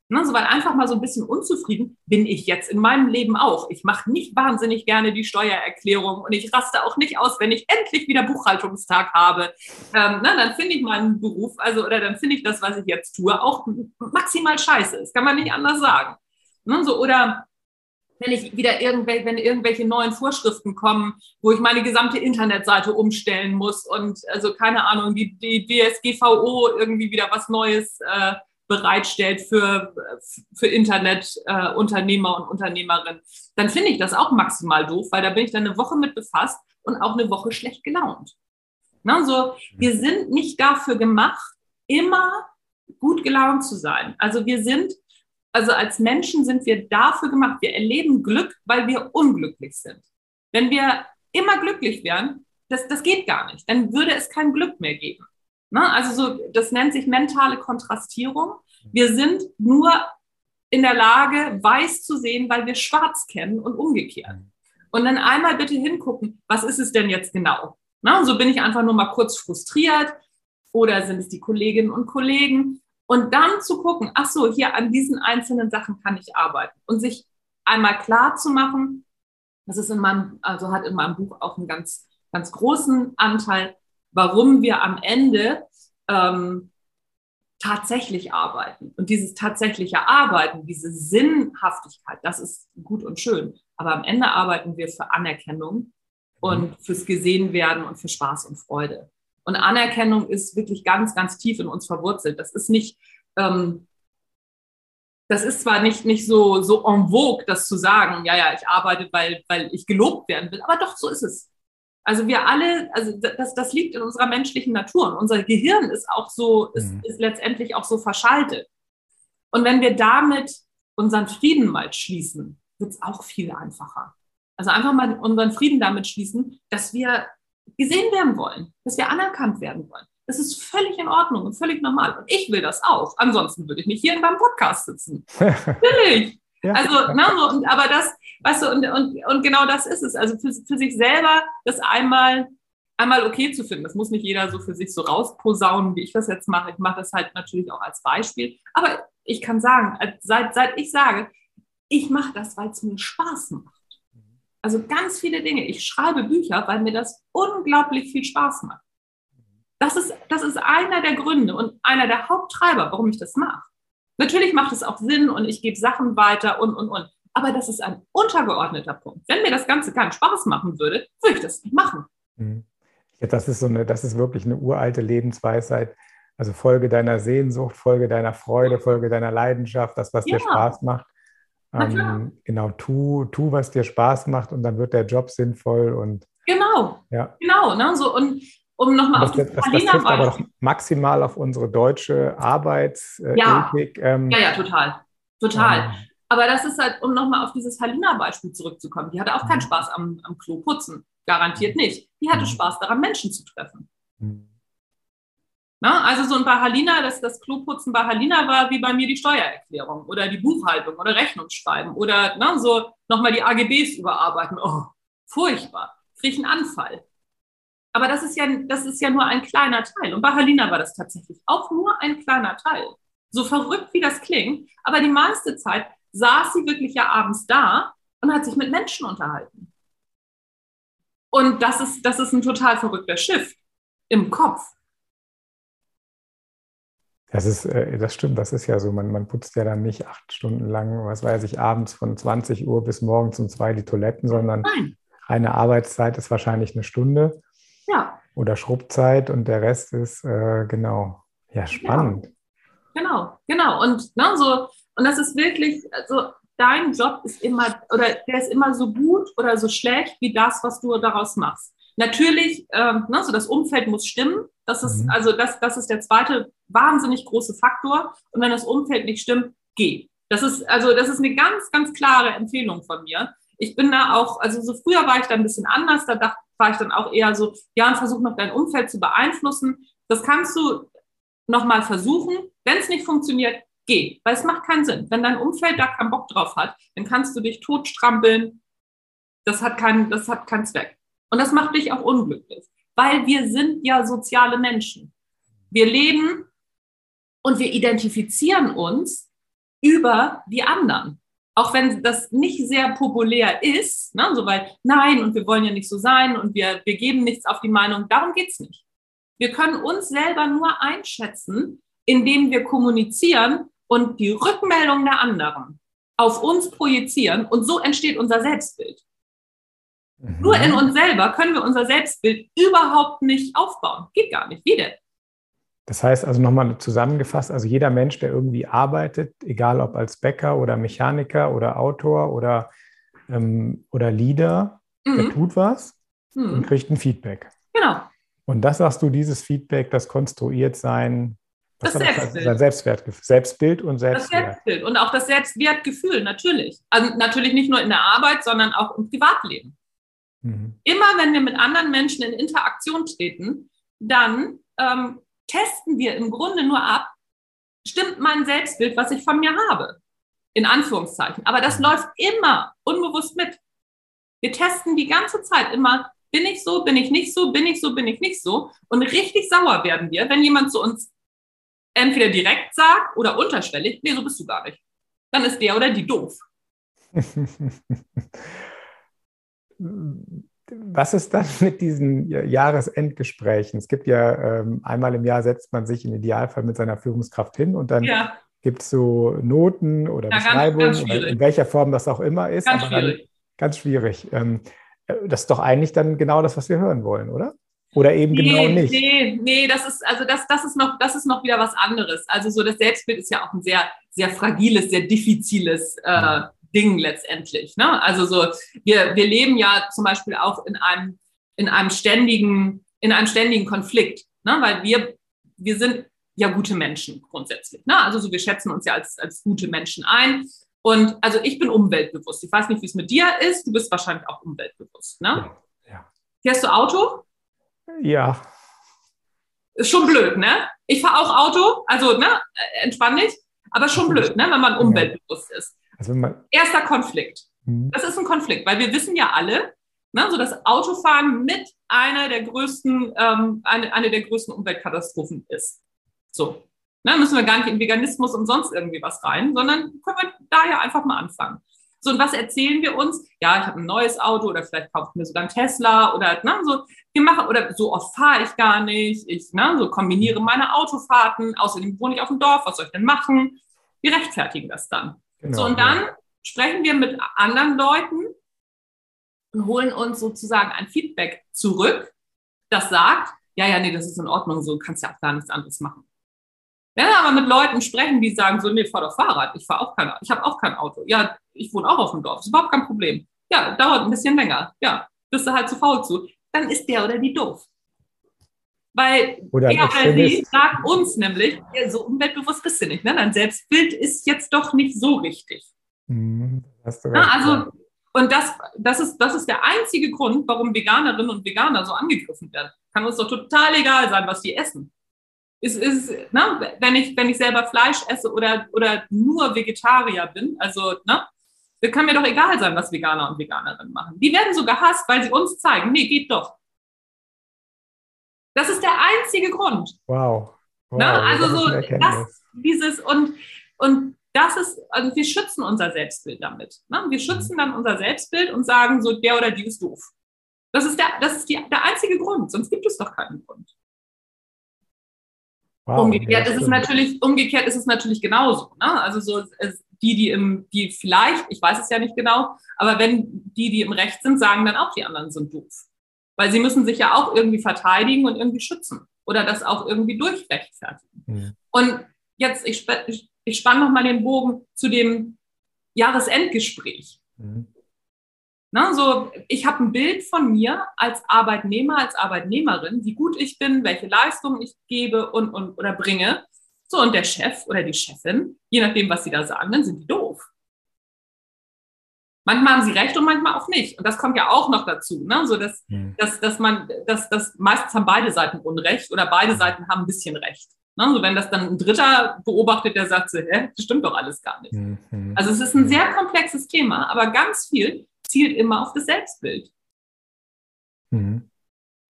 Ne, so, weil einfach mal so ein bisschen unzufrieden bin ich jetzt in meinem Leben auch. Ich mache nicht wahnsinnig gerne die Steuererklärung und ich raste auch nicht aus, wenn ich endlich wieder Buchhaltungstag habe. Ähm, ne, dann finde ich meinen Beruf, also oder dann finde ich das, was ich jetzt tue, auch maximal scheiße. Das kann man nicht anders sagen. Ne, so, oder wenn ich wieder irgendwelche, wenn irgendwelche neuen Vorschriften kommen, wo ich meine gesamte Internetseite umstellen muss und also keine Ahnung, die, die DSGVO irgendwie wieder was Neues äh, bereitstellt für, für Internetunternehmer äh, und Unternehmerinnen, dann finde ich das auch maximal doof, weil da bin ich dann eine Woche mit befasst und auch eine Woche schlecht gelaunt. Na, so, wir sind nicht dafür gemacht, immer gut gelaunt zu sein. Also wir sind also als Menschen sind wir dafür gemacht. Wir erleben Glück, weil wir unglücklich sind. Wenn wir immer glücklich wären, das, das geht gar nicht. Dann würde es kein Glück mehr geben. Ne? Also so, das nennt sich mentale Kontrastierung. Wir sind nur in der Lage, weiß zu sehen, weil wir schwarz kennen und umgekehrt. Und dann einmal bitte hingucken, was ist es denn jetzt genau? Ne? So bin ich einfach nur mal kurz frustriert oder sind es die Kolleginnen und Kollegen? Und dann zu gucken, ach so, hier an diesen einzelnen Sachen kann ich arbeiten und sich einmal klar zu machen, das ist in meinem, also hat in meinem Buch auch einen ganz, ganz großen Anteil, warum wir am Ende ähm, tatsächlich arbeiten. Und dieses tatsächliche Arbeiten, diese Sinnhaftigkeit, das ist gut und schön. Aber am Ende arbeiten wir für Anerkennung und mhm. fürs Gesehenwerden und für Spaß und Freude. Und Anerkennung ist wirklich ganz, ganz tief in uns verwurzelt. Das ist nicht, ähm, das ist zwar nicht, nicht so, so en vogue, das zu sagen, ja, ja, ich arbeite, weil, weil ich gelobt werden will, aber doch, so ist es. Also wir alle, also das, das liegt in unserer menschlichen Natur und unser Gehirn ist auch so, ist, mhm. ist letztendlich auch so verschaltet. Und wenn wir damit unseren Frieden mal schließen, wird es auch viel einfacher. Also einfach mal unseren Frieden damit schließen, dass wir gesehen werden wollen, dass wir anerkannt werden wollen. Das ist völlig in Ordnung und völlig normal. Und ich will das auch. Ansonsten würde ich nicht hier in meinem Podcast sitzen. Natürlich. ja. Also, ne, so, und, aber das, weißt du, und, und, und genau das ist es. Also für, für sich selber das einmal, einmal okay zu finden. Das muss nicht jeder so für sich so rausposaunen, wie ich das jetzt mache. Ich mache das halt natürlich auch als Beispiel. Aber ich kann sagen, seit, seit ich sage, ich mache das, weil es mir Spaß macht. Also ganz viele Dinge. Ich schreibe Bücher, weil mir das unglaublich viel Spaß macht. Das ist, das ist einer der Gründe und einer der Haupttreiber, warum ich das mache. Natürlich macht es auch Sinn und ich gebe Sachen weiter und, und, und. Aber das ist ein untergeordneter Punkt. Wenn mir das Ganze keinen Spaß machen würde, würde ich das nicht machen. Mhm. Das ist so eine, das ist wirklich eine uralte Lebensweisheit. Also Folge deiner Sehnsucht, Folge deiner Freude, Folge deiner Leidenschaft, das, was ja. dir Spaß macht. Ähm, genau, tu, tu, was dir Spaß macht und dann wird der Job sinnvoll und genau, ja. genau, ne? so und um nochmal auf das, das, das trifft aber doch maximal auf unsere deutsche Arbeitsethik. Ja. Ähm, ja, ja, total, total. Ähm, aber das ist halt, um nochmal auf dieses Halina-Beispiel zurückzukommen. Die hatte auch keinen mhm. Spaß am, am Klo putzen, garantiert nicht. Die hatte mhm. Spaß daran, Menschen zu treffen. Na, also so ein bei Halina, das, Kloputzen bei Halina war wie bei mir die Steuererklärung oder die Buchhaltung oder Rechnungsschreiben oder na, so nochmal die AGBs überarbeiten. Oh, furchtbar. Kriege ich einen Anfall. Aber das ist, ja, das ist ja nur ein kleiner Teil. Und bei Halina war das tatsächlich auch nur ein kleiner Teil. So verrückt, wie das klingt. Aber die meiste Zeit saß sie wirklich ja abends da und hat sich mit Menschen unterhalten. Und das ist, das ist ein total verrückter Shift im Kopf. Das ist, äh, das stimmt, das ist ja so. Man, man putzt ja dann nicht acht Stunden lang, was weiß ich, abends von 20 Uhr bis morgens um zwei die Toiletten, sondern Nein. eine Arbeitszeit ist wahrscheinlich eine Stunde. Ja. Oder Schrubbzeit und der Rest ist, äh, genau, ja, spannend. Genau, genau. Und, ne, so, und das ist wirklich, also dein Job ist immer, oder der ist immer so gut oder so schlecht wie das, was du daraus machst. Natürlich, ähm, ne, so das Umfeld muss stimmen. Das ist, mhm. also das, das ist der zweite wahnsinnig große Faktor. Und wenn das Umfeld nicht stimmt, geh. Das ist, also das ist eine ganz, ganz klare Empfehlung von mir. Ich bin da auch, also so früher war ich da ein bisschen anders, da dachte, war ich dann auch eher so, ja, und versuch noch dein Umfeld zu beeinflussen. Das kannst du nochmal versuchen. Wenn es nicht funktioniert, geh, weil es macht keinen Sinn. Wenn dein Umfeld da keinen Bock drauf hat, dann kannst du dich totstrampeln. Das hat keinen, das hat keinen Zweck. Und das macht dich auch unglücklich, weil wir sind ja soziale Menschen. Wir leben und wir identifizieren uns über die anderen. Auch wenn das nicht sehr populär ist, ne, so weil, nein, und wir wollen ja nicht so sein und wir, wir geben nichts auf die Meinung, darum geht's nicht. Wir können uns selber nur einschätzen, indem wir kommunizieren und die Rückmeldung der anderen auf uns projizieren und so entsteht unser Selbstbild. Mhm. Nur in uns selber können wir unser Selbstbild überhaupt nicht aufbauen. Geht gar nicht. Wie denn? Das heißt also nochmal zusammengefasst, also jeder Mensch, der irgendwie arbeitet, egal ob als Bäcker oder Mechaniker oder Autor oder, ähm, oder Leader, mhm. der tut was mhm. und kriegt ein Feedback. Genau. Und das sagst du, dieses Feedback, das konstruiert sein, das, Selbstbild. sein Selbstwert, Selbstbild und Selbstwert. Das Selbstbild und auch das Selbstwertgefühl, natürlich. Also natürlich nicht nur in der Arbeit, sondern auch im Privatleben. Mhm. Immer wenn wir mit anderen Menschen in Interaktion treten, dann ähm, testen wir im Grunde nur ab, stimmt mein Selbstbild, was ich von mir habe. In Anführungszeichen. Aber das mhm. läuft immer unbewusst mit. Wir testen die ganze Zeit immer, bin ich so, bin ich nicht so, bin ich so, bin ich nicht so. Und richtig sauer werden wir, wenn jemand zu uns entweder direkt sagt oder unterschwellig, nee, so bist du gar nicht. Dann ist der oder die doof. was ist dann mit diesen Jahresendgesprächen? Es gibt ja ähm, einmal im Jahr setzt man sich im Idealfall mit seiner Führungskraft hin und dann ja. gibt es so Noten oder ja, Beschreibungen, in welcher Form das auch immer ist. Ganz schwierig. Dann, ganz schwierig. Ähm, äh, das ist doch eigentlich dann genau das, was wir hören wollen, oder? Oder eben nee, genau nicht? Nee, nee, das ist, also das, das ist noch, das ist noch wieder was anderes. Also so das Selbstbild ist ja auch ein sehr, sehr fragiles, sehr diffiziles äh, Ding letztendlich. Ne? Also so, wir, wir leben ja zum Beispiel auch in einem, in einem ständigen, in einem ständigen Konflikt, ne? weil wir, wir sind ja gute Menschen grundsätzlich. Ne? Also so, wir schätzen uns ja als, als gute Menschen ein. Und also ich bin umweltbewusst. Ich weiß nicht, wie es mit dir ist. Du bist wahrscheinlich auch umweltbewusst. Ne? Ja, ja. Fährst du Auto? Ja. Ist schon blöd, ne? Ich fahre auch Auto, also ne, entspann dich, aber schon blöd, ne, wenn man umweltbewusst ist. Also Erster Konflikt. Mhm. Das ist ein Konflikt, weil wir wissen ja alle, ne, so das Autofahren mit einer der größten, ähm, eine, eine der größten Umweltkatastrophen ist. So. Ne, müssen wir gar nicht in Veganismus und sonst irgendwie was rein, sondern können wir da ja einfach mal anfangen. So, und was erzählen wir uns? Ja, ich habe ein neues Auto oder vielleicht kaufe ich mir sogar ein Tesla oder ne, so, wir machen, oder so oft fahre ich gar nicht. Ich ne, so kombiniere meine Autofahrten, außerdem wohne ich auf dem Dorf, was soll ich denn machen? Wir rechtfertigen das dann. Genau, so, und dann ja. sprechen wir mit anderen Leuten und holen uns sozusagen ein Feedback zurück, das sagt, ja, ja, nee, das ist in Ordnung, so kannst ja auch gar nichts anderes machen. Wenn wir aber mit Leuten sprechen, die sagen so, nee, fahr doch Fahrrad, ich fahre auch kein, ich habe auch kein Auto. Ja, ich wohne auch auf dem Dorf, ist überhaupt kein Problem. Ja, dauert ein bisschen länger. Ja, bist du halt zu faul zu. Dann ist der oder die doof. Weil oder er oder sie sagt uns nämlich, ja, so umweltbewusst bist du nicht. Ne? Dein Selbstbild ist jetzt doch nicht so richtig. Mhm, ja, also, und das, das, ist, das ist der einzige Grund, warum Veganerinnen und Veganer so angegriffen werden. Kann uns doch total egal sein, was die essen ist, ist ne, wenn, ich, wenn ich selber Fleisch esse oder, oder nur Vegetarier bin, also, ne, kann mir doch egal sein, was Veganer und Veganerinnen machen. Die werden so gehasst, weil sie uns zeigen, nee, geht doch. Das ist der einzige Grund. Wow. wow ne? Also so das, dieses und, und das ist, also wir schützen unser Selbstbild damit. Ne? Wir schützen dann unser Selbstbild und sagen so, der oder die ist doof. Das ist der, das ist die, der einzige Grund, sonst gibt es doch keinen Grund. Wow, umgekehrt ja, ist es natürlich, umgekehrt ist es natürlich genauso. Ne? Also so es, die, die im, die vielleicht, ich weiß es ja nicht genau, aber wenn die, die im Recht sind, sagen dann auch, die anderen sind doof. Weil sie müssen sich ja auch irgendwie verteidigen und irgendwie schützen oder das auch irgendwie durchrechtfertigen. Mhm. Und jetzt, ich, ich, ich spanne nochmal den Bogen zu dem Jahresendgespräch. Mhm. Ne, so, ich habe ein Bild von mir als Arbeitnehmer, als Arbeitnehmerin, wie gut ich bin, welche Leistungen ich gebe und, und oder bringe. So, und der Chef oder die Chefin, je nachdem, was sie da sagen, dann sind die doof. Manchmal haben sie recht und manchmal auch nicht. Und das kommt ja auch noch dazu, ne? so dass, mhm. dass, dass man, dass, dass meistens haben beide Seiten Unrecht oder beide Seiten haben ein bisschen Recht. Ne? So, wenn das dann ein Dritter beobachtet, der sagt so, hä, das stimmt doch alles gar nicht. Mhm. Also es ist ein sehr komplexes Thema, aber ganz viel zielt immer auf das Selbstbild. Mhm.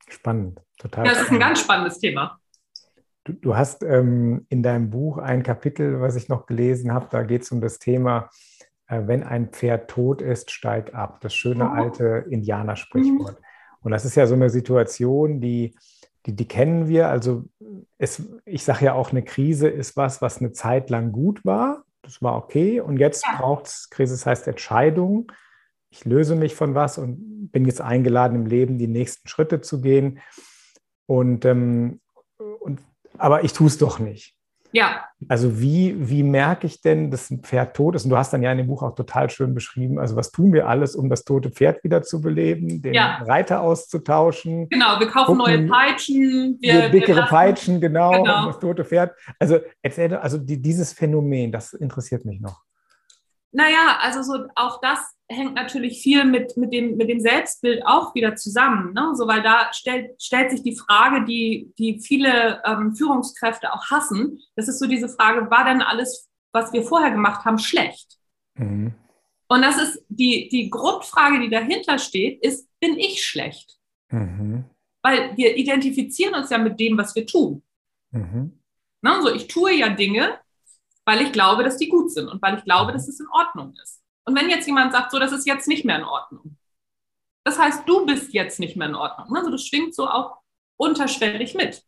Spannend, total. Ja, das ist ein ganz spannendes Thema. Du, du hast ähm, in deinem Buch ein Kapitel, was ich noch gelesen habe, da geht es um das Thema, wenn ein Pferd tot ist, steig ab. Das schöne oh. alte Indianersprichwort. Mhm. Und das ist ja so eine Situation, die, die, die kennen wir. Also es, ich sage ja auch, eine Krise ist was, was eine Zeit lang gut war. Das war okay. Und jetzt ja. braucht es, Krise das heißt Entscheidung ich löse mich von was und bin jetzt eingeladen, im Leben die nächsten Schritte zu gehen. Und, ähm, und aber ich tue es doch nicht. Ja. Also wie, wie merke ich denn, dass ein Pferd tot ist? Und du hast dann ja in dem Buch auch total schön beschrieben, also was tun wir alles, um das tote Pferd wieder zu beleben, den ja. Reiter auszutauschen. Genau, wir kaufen gucken, neue Peitschen. Wir, dickere wir Peitschen, genau, genau, um das tote Pferd. Also erzähl, also die, dieses Phänomen, das interessiert mich noch. Naja, also so auch das hängt natürlich viel mit, mit, dem, mit dem Selbstbild auch wieder zusammen. Ne? So, weil da stellt, stellt sich die Frage, die, die viele ähm, Führungskräfte auch hassen. Das ist so diese Frage, war denn alles, was wir vorher gemacht haben, schlecht? Mhm. Und das ist die, die Grundfrage, die dahinter steht, ist, bin ich schlecht? Mhm. Weil wir identifizieren uns ja mit dem, was wir tun. Mhm. Ne? So, ich tue ja Dinge, weil ich glaube, dass die gut sind und weil ich glaube, dass es in Ordnung ist. Und wenn jetzt jemand sagt, so, das ist jetzt nicht mehr in Ordnung. Das heißt, du bist jetzt nicht mehr in Ordnung. Also das schwingt so auch unterschwellig mit.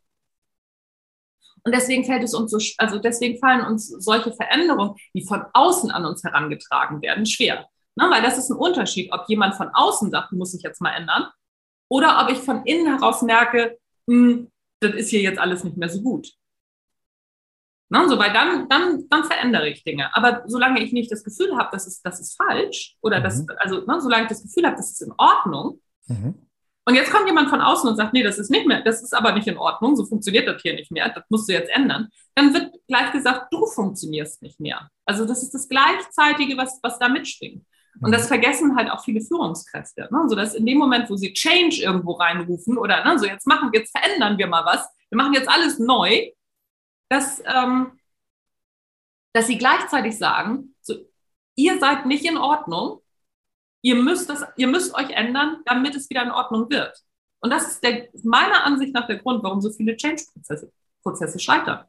Und deswegen fällt es uns so, also deswegen fallen uns solche Veränderungen, die von außen an uns herangetragen werden, schwer. Ne? Weil das ist ein Unterschied, ob jemand von außen sagt, muss ich jetzt mal ändern, oder ob ich von innen heraus merke, hm, das ist hier jetzt alles nicht mehr so gut. Ne, so, weil dann, dann, dann verändere ich Dinge. Aber solange ich nicht das Gefühl habe, das ist, das ist falsch, oder mhm. das, also ne, solange ich das Gefühl habe, das ist in Ordnung, mhm. und jetzt kommt jemand von außen und sagt, nee, das ist nicht mehr, das ist aber nicht in Ordnung, so funktioniert das hier nicht mehr, das musst du jetzt ändern, dann wird gleich gesagt, du funktionierst nicht mehr. Also das ist das Gleichzeitige, was, was da mitschwingt. Und das vergessen halt auch viele Führungskräfte. Ne? So dass in dem Moment, wo sie Change irgendwo reinrufen oder ne, so jetzt machen, jetzt verändern wir mal was, wir machen jetzt alles neu, dass, ähm, dass sie gleichzeitig sagen, so, ihr seid nicht in Ordnung, ihr müsst, das, ihr müsst euch ändern, damit es wieder in Ordnung wird. Und das ist der, meiner Ansicht nach der Grund, warum so viele Change-Prozesse Prozesse scheitern.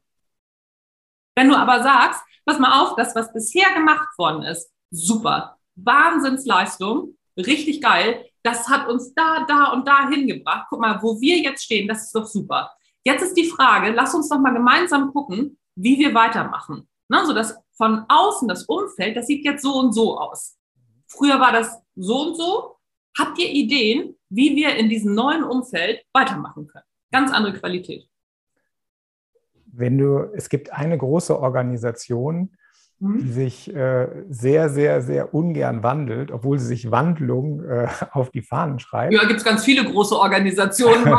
Wenn du aber sagst, pass mal auf, das, was bisher gemacht worden ist, super, Wahnsinnsleistung, richtig geil, das hat uns da, da und da hingebracht. Guck mal, wo wir jetzt stehen, das ist doch super. Jetzt ist die Frage, lass uns doch mal gemeinsam gucken, wie wir weitermachen. Ne, so dass von außen das Umfeld, das sieht jetzt so und so aus. Früher war das so und so. Habt ihr Ideen, wie wir in diesem neuen Umfeld weitermachen können? Ganz andere Qualität. Wenn du, es gibt eine große Organisation, mhm. die sich äh, sehr, sehr, sehr ungern wandelt, obwohl sie sich Wandlung äh, auf die Fahnen schreibt. Ja, gibt es ganz viele große Organisationen.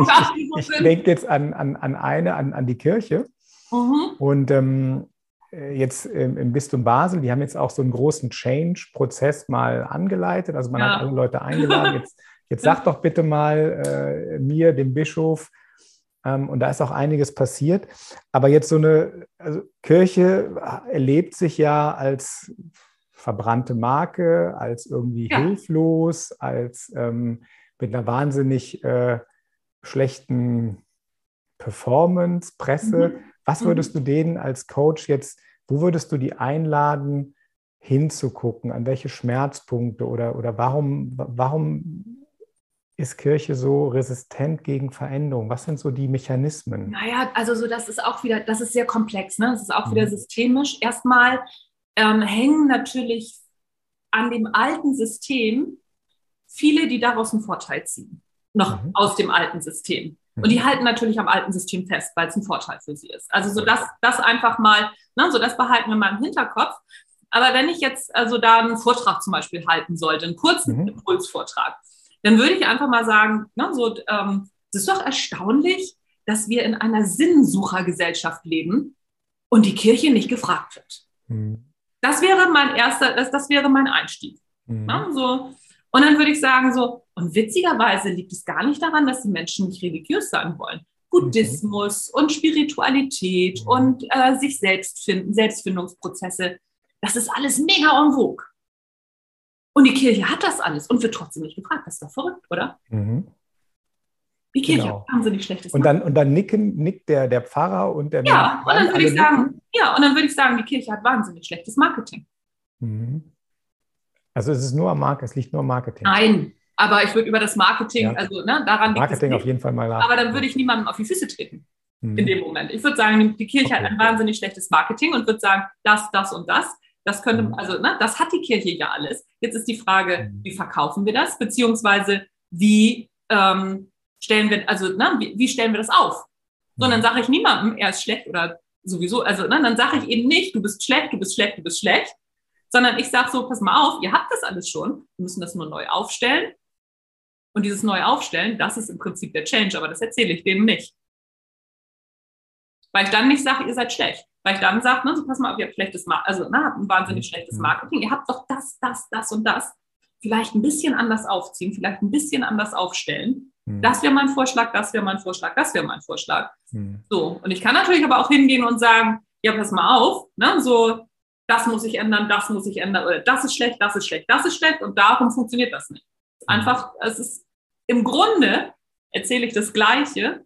ich, ich, ich denke jetzt an, an, an eine, an, an die Kirche. Mhm. Und ähm, äh, jetzt im Bistum Basel, die haben jetzt auch so einen großen Change-Prozess mal angeleitet. Also man ja. hat alle Leute eingeladen. Jetzt, jetzt sag doch bitte mal äh, mir, dem Bischof, und da ist auch einiges passiert. Aber jetzt so eine also Kirche erlebt sich ja als verbrannte Marke, als irgendwie ja. hilflos, als ähm, mit einer wahnsinnig äh, schlechten Performance, Presse. Mhm. Was würdest mhm. du denen als Coach jetzt, wo würdest du die einladen, hinzugucken? An welche Schmerzpunkte oder, oder warum, warum ist Kirche so resistent gegen Veränderung? Was sind so die Mechanismen? Naja, also so das ist auch wieder, das ist sehr komplex, ne? Das ist auch mhm. wieder systemisch. Erstmal ähm, hängen natürlich an dem alten System viele, die daraus einen Vorteil ziehen. Noch mhm. aus dem alten System. Und die mhm. halten natürlich am alten System fest, weil es ein Vorteil für sie ist. Also so das, das einfach mal, ne, so das behalten wir mal im Hinterkopf. Aber wenn ich jetzt also da einen Vortrag zum Beispiel halten sollte, einen kurzen mhm. Impulsvortrag, dann würde ich einfach mal sagen, ne, so, ähm, es ist doch erstaunlich, dass wir in einer Sinnsuchergesellschaft leben und die Kirche nicht gefragt wird. Mhm. Das wäre mein erster, das, das wäre mein Einstieg. Mhm. Ne, so. Und dann würde ich sagen, so, und witzigerweise liegt es gar nicht daran, dass die Menschen nicht religiös sein wollen. Buddhismus mhm. und Spiritualität mhm. und äh, sich selbst finden, Selbstfindungsprozesse, das ist alles mega en vogue. Und die Kirche hat das alles und wird trotzdem nicht gefragt. Das ist doch verrückt, oder? Mhm. Die Kirche genau. hat wahnsinnig schlechtes und dann Und dann nicken, nickt der, der Pfarrer und der Ja, und dann würde ich sagen, ja, und dann würde ich sagen, die Kirche hat wahnsinnig schlechtes Marketing. Mhm. Also es ist nur am Markt, es liegt nur am Marketing. Nein, aber ich würde über das Marketing, ja. also ne, daran Marketing auf jeden Fall mal nach. Aber dann würde ich niemandem auf die Füße treten mhm. in dem Moment. Ich würde sagen, die Kirche okay. hat ein wahnsinnig schlechtes Marketing und würde sagen, das, das und das. Das könnte, mhm. also, ne, das hat die Kirche ja alles. Jetzt ist die Frage, mhm. wie verkaufen wir das? Beziehungsweise, wie ähm, stellen wir, also, ne, wie, wie stellen wir das auf? So, dann mhm. sage ich niemandem, er ist schlecht oder sowieso, also, ne, dann sage ich eben nicht, du bist schlecht, du bist schlecht, du bist schlecht, sondern ich sage so, pass mal auf, ihr habt das alles schon, wir müssen das nur neu aufstellen. Und dieses neu aufstellen, das ist im Prinzip der Change, aber das erzähle ich denen nicht. Weil ich dann nicht sage, ihr seid schlecht. Weil ich dann sage, ne, so pass mal, ihr habt schlechtes Mar also ne, habt ein wahnsinnig mhm. schlechtes Marketing, ihr habt doch das, das, das und das. Vielleicht ein bisschen anders aufziehen, vielleicht ein bisschen anders aufstellen. Mhm. Das wäre mein Vorschlag, das wäre mein Vorschlag, das wäre mein Vorschlag. Mhm. So, und ich kann natürlich aber auch hingehen und sagen, ja, pass mal auf, ne, so, das muss ich ändern, das muss ich ändern, oder das ist schlecht, das ist schlecht, das ist schlecht und darum funktioniert das nicht. Einfach, es ist im Grunde erzähle ich das Gleiche,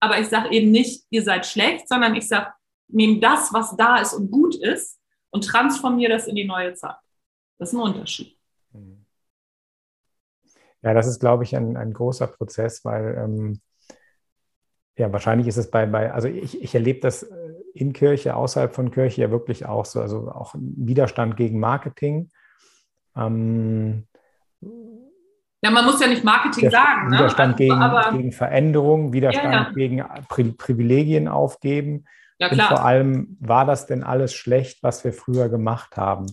aber ich sage eben nicht, ihr seid schlecht, sondern ich sage, nehme das, was da ist und gut ist und transformiere das in die neue Zeit. Das ist ein Unterschied. Ja, das ist, glaube ich, ein, ein großer Prozess, weil ähm, ja, wahrscheinlich ist es bei, bei also ich, ich erlebe das äh, in Kirche, außerhalb von Kirche ja wirklich auch so, also auch Widerstand gegen Marketing. Ähm, ja, man muss ja nicht Marketing sagen. Ne? Widerstand ne? also, gegen, gegen Veränderung, Widerstand ja, ja. gegen Pri Privilegien aufgeben. Ja, klar. Und vor allem, war das denn alles schlecht, was wir früher gemacht haben?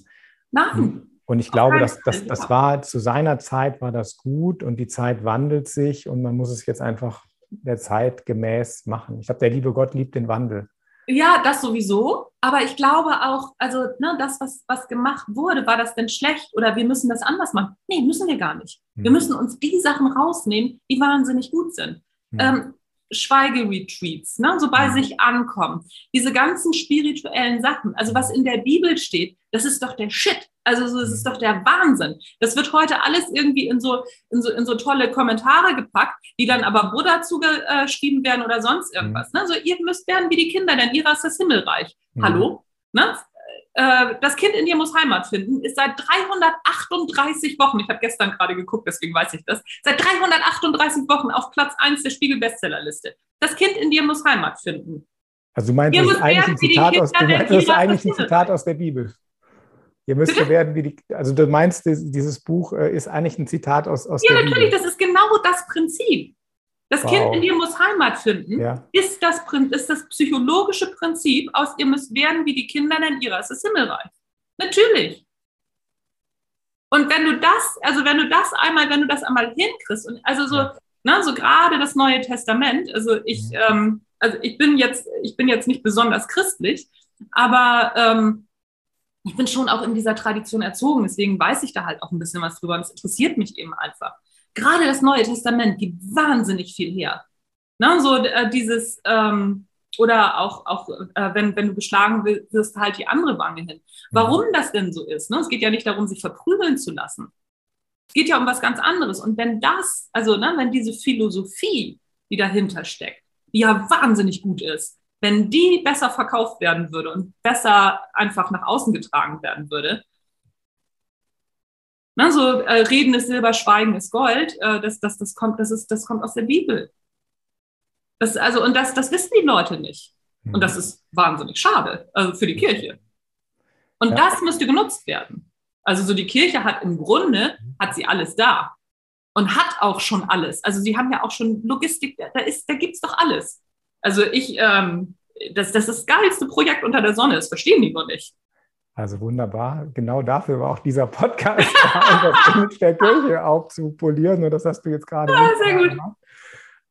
Nein. Und ich glaube, dass das, das war zu seiner Zeit war das gut und die Zeit wandelt sich und man muss es jetzt einfach der Zeit gemäß machen. Ich glaube, der liebe Gott liebt den Wandel. Ja, das sowieso. Aber ich glaube auch, also ne, das, was, was gemacht wurde, war das denn schlecht oder wir müssen das anders machen? Nee, müssen wir gar nicht. Wir Mhm. müssen uns die Sachen rausnehmen, die wahnsinnig gut sind. Mhm. Ähm, Schweigeretreats, ne, so bei Mhm. sich ankommen. Diese ganzen spirituellen Sachen, also was in der Bibel steht, das ist doch der Shit. Also so, das ist Mhm. doch der Wahnsinn. Das wird heute alles irgendwie in so, in so, in so tolle Kommentare gepackt, die dann aber Buddha zugeschrieben werden oder sonst irgendwas. Ne? So, ihr müsst werden wie die Kinder, denn ihrer ist das Himmelreich. Mhm. Hallo? Ne? Äh, Das Kind in dir muss Heimat finden, ist seit 338 Wochen, ich habe gestern gerade geguckt, deswegen weiß ich das, seit 338 Wochen auf Platz 1 der Spiegel-Bestsellerliste. Das Kind in dir muss Heimat finden. Also du meinst, das ist eigentlich ein Zitat aus, du meinst, das ist eigentlich ein Zitat aus der Bibel. Ihr müsst Bitte? werden wie die, also du meinst, dies- dieses Buch äh, ist eigentlich ein Zitat aus, aus Ja, der natürlich, Bibel. das ist genau das Prinzip. Das Wow. Kind in dir muss Heimat finden. Ja, Ist das, ist das psychologische Prinzip aus, ihr müsst werden wie die Kinder, denn ihrer ist das Himmelreich. Natürlich. Und wenn du das, also wenn du das einmal, wenn du das einmal hinkriegst, und also so, Ja. ne, so gerade das Neue Testament, also ich, Mhm. ähm, also ich bin jetzt, ich bin jetzt nicht besonders christlich, aber ähm, ich bin schon auch in dieser Tradition erzogen, deswegen weiß ich da halt auch ein bisschen was drüber und es interessiert mich eben einfach. Gerade das Neue Testament gibt wahnsinnig viel her. Ne, so äh, dieses, ähm, oder auch, auch äh, wenn, wenn du geschlagen wi- wirst, halt die andere Wange hin. Warum das denn so ist? Ne? Es geht ja nicht darum, sich verprügeln zu lassen. Es geht ja um was ganz anderes. Und wenn das, also ne, wenn diese Philosophie, die dahinter steckt, die ja wahnsinnig gut ist, wenn die besser verkauft werden würde und besser einfach nach außen getragen werden würde, ne, so äh, Reden ist Silber, Schweigen ist Gold, äh, das, das, das, kommt, das, ist, das kommt aus der Bibel. Das, also, und das, das wissen die Leute nicht. Mhm. Und das ist wahnsinnig schade, also für die Kirche. Und Ja. das müsste genutzt werden. Also so die Kirche hat im Grunde, hat sie alles da. Und hat auch schon alles. Also sie haben ja auch schon Logistik, da, ist, da gibt's doch alles. Also ich, ähm, das, das ist das geilste Projekt unter der Sonne, das verstehen die nur nicht. Also wunderbar. Genau dafür war auch dieser Podcast, da, um das Image der Kirche aufzupolieren. Und das hast du jetzt gerade Ja, wunderbar sehr gut. gemacht.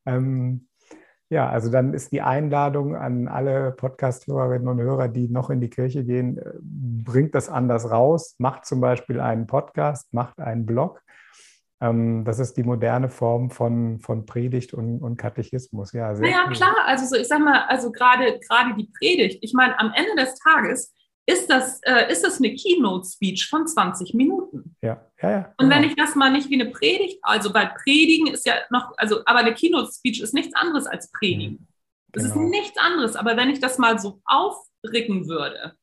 Ähm, ja, also dann ist die Einladung an alle Podcast-Hörerinnen und Hörer, die noch in die Kirche gehen, äh, bringt das anders raus, macht zum Beispiel einen Podcast, macht einen Blog. Ähm, das ist die moderne Form von, von Predigt und, und Katechismus. Ja, sehr Naja, cool. klar, also so, ich sag mal, also gerade gerade die Predigt, ich meine, am Ende des Tages ist das, äh, ist das eine Keynote-Speech von 20 Minuten. Ja, ja, ja. Und wenn genau. ich das mal nicht wie eine Predigt, also weil Predigen ist ja noch, also aber eine Keynote-Speech ist nichts anderes als Predigen. Es Genau. ist nichts anderes, aber wenn ich das mal so aufricken würde,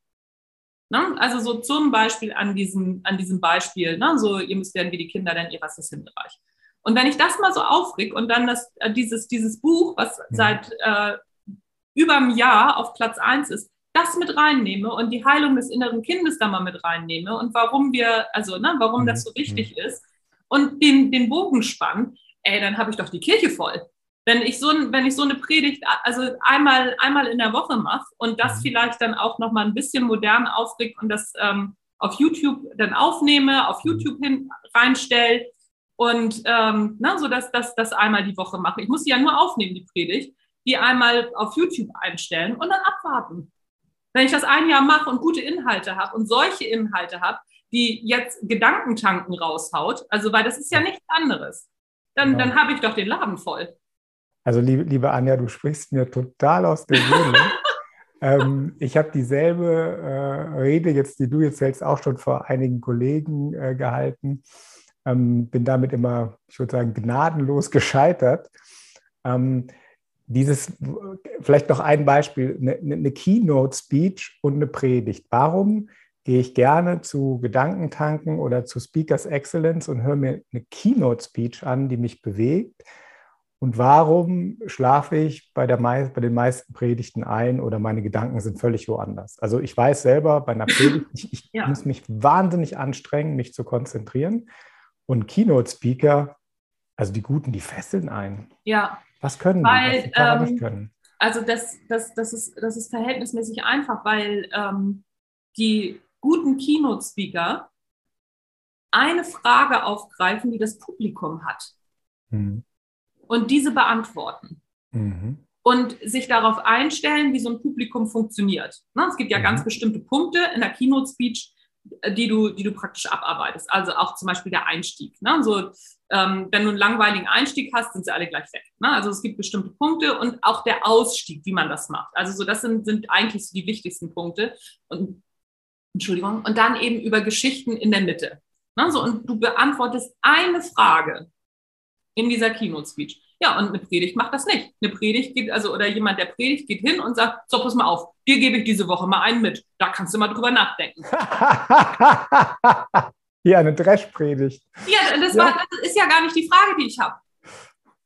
ne? also so zum Beispiel an diesem, an diesem Beispiel, ne? so ihr müsst werden wie die Kinder, denn ihr was ist Himmelreich. Und wenn ich das mal so aufrick und dann das, äh, dieses, dieses Buch, was Mhm. seit äh, über einem Jahr auf Platz 1 ist, das mit reinnehme und die Heilung des inneren Kindes da mal mit reinnehme und warum wir, also ne, warum Mhm. das so wichtig ist und den, den Bogen spann, ey, dann habe ich doch die Kirche voll. Wenn ich so, wenn ich so eine Predigt also einmal, einmal in der Woche mache und das Mhm. vielleicht dann auch noch mal ein bisschen modern aufrick und das ähm, auf YouTube dann aufnehme, auf Mhm. YouTube hin reinstelle und ähm, na, so dass das das einmal die Woche mache. Ich muss sie ja nur aufnehmen, die Predigt, die einmal auf YouTube einstellen und dann abwarten. Wenn ich das ein Jahr mache und gute Inhalte habe und solche Inhalte habe, die jetzt Gedankentanken raushaut, also weil das ist ja nichts anderes, dann, Genau. dann habe ich doch den Laden voll. Also liebe, liebe Anja, du sprichst mir total aus der Seele. ähm, ich habe dieselbe äh, Rede jetzt, die du jetzt hältst, auch schon vor einigen Kollegen äh, gehalten. Ähm, bin damit immer, ich würde sagen, gnadenlos gescheitert. Ähm, dieses, vielleicht noch ein Beispiel, eine, eine Keynote-Speech und eine Predigt. Warum gehe ich gerne zu Gedankentanken oder zu Speakers Excellence und höre mir eine Keynote-Speech an, die mich bewegt? Und warum schlafe ich bei, der bei den meisten Predigten ein oder meine Gedanken sind völlig woanders? Also ich weiß selber, bei einer Predigt, ich, ich Ja. muss mich wahnsinnig anstrengen, mich zu konzentrieren. Und Keynote-Speaker, also die Guten, die fesseln ein. Ja, Was können Weil, die, was die ähm, nicht können? also das, das, das, ist, das ist verhältnismäßig einfach, weil ähm, die guten Keynote-Speaker eine Frage aufgreifen, die das Publikum hat Mhm. und diese beantworten. Mhm. und sich darauf einstellen, wie so ein Publikum funktioniert. Ne? Es gibt ja ja ganz mhm. bestimmte Punkte in der Keynote-Speech, die du, die du praktisch abarbeitest. Also auch zum Beispiel der Einstieg. Ne? So, ähm, wenn du einen langweiligen Einstieg hast, sind sie alle gleich weg. Ne? Also es gibt bestimmte Punkte und auch der Ausstieg, wie man das macht. Also so, das sind, sind eigentlich so die wichtigsten Punkte. Und Entschuldigung, und dann eben über Geschichten in der Mitte. Ne? So, und du beantwortest eine Frage in dieser Keynote-Speech. Ja, und eine Predigt macht das nicht. Eine Predigt geht, also, oder jemand, der predigt, geht hin und sagt, so, pass mal auf, dir gebe ich diese Woche mal einen mit. Da kannst du mal drüber nachdenken. ja, eine Dreschpredigt. Ja, das, war, das ist ja gar nicht die Frage, die ich habe.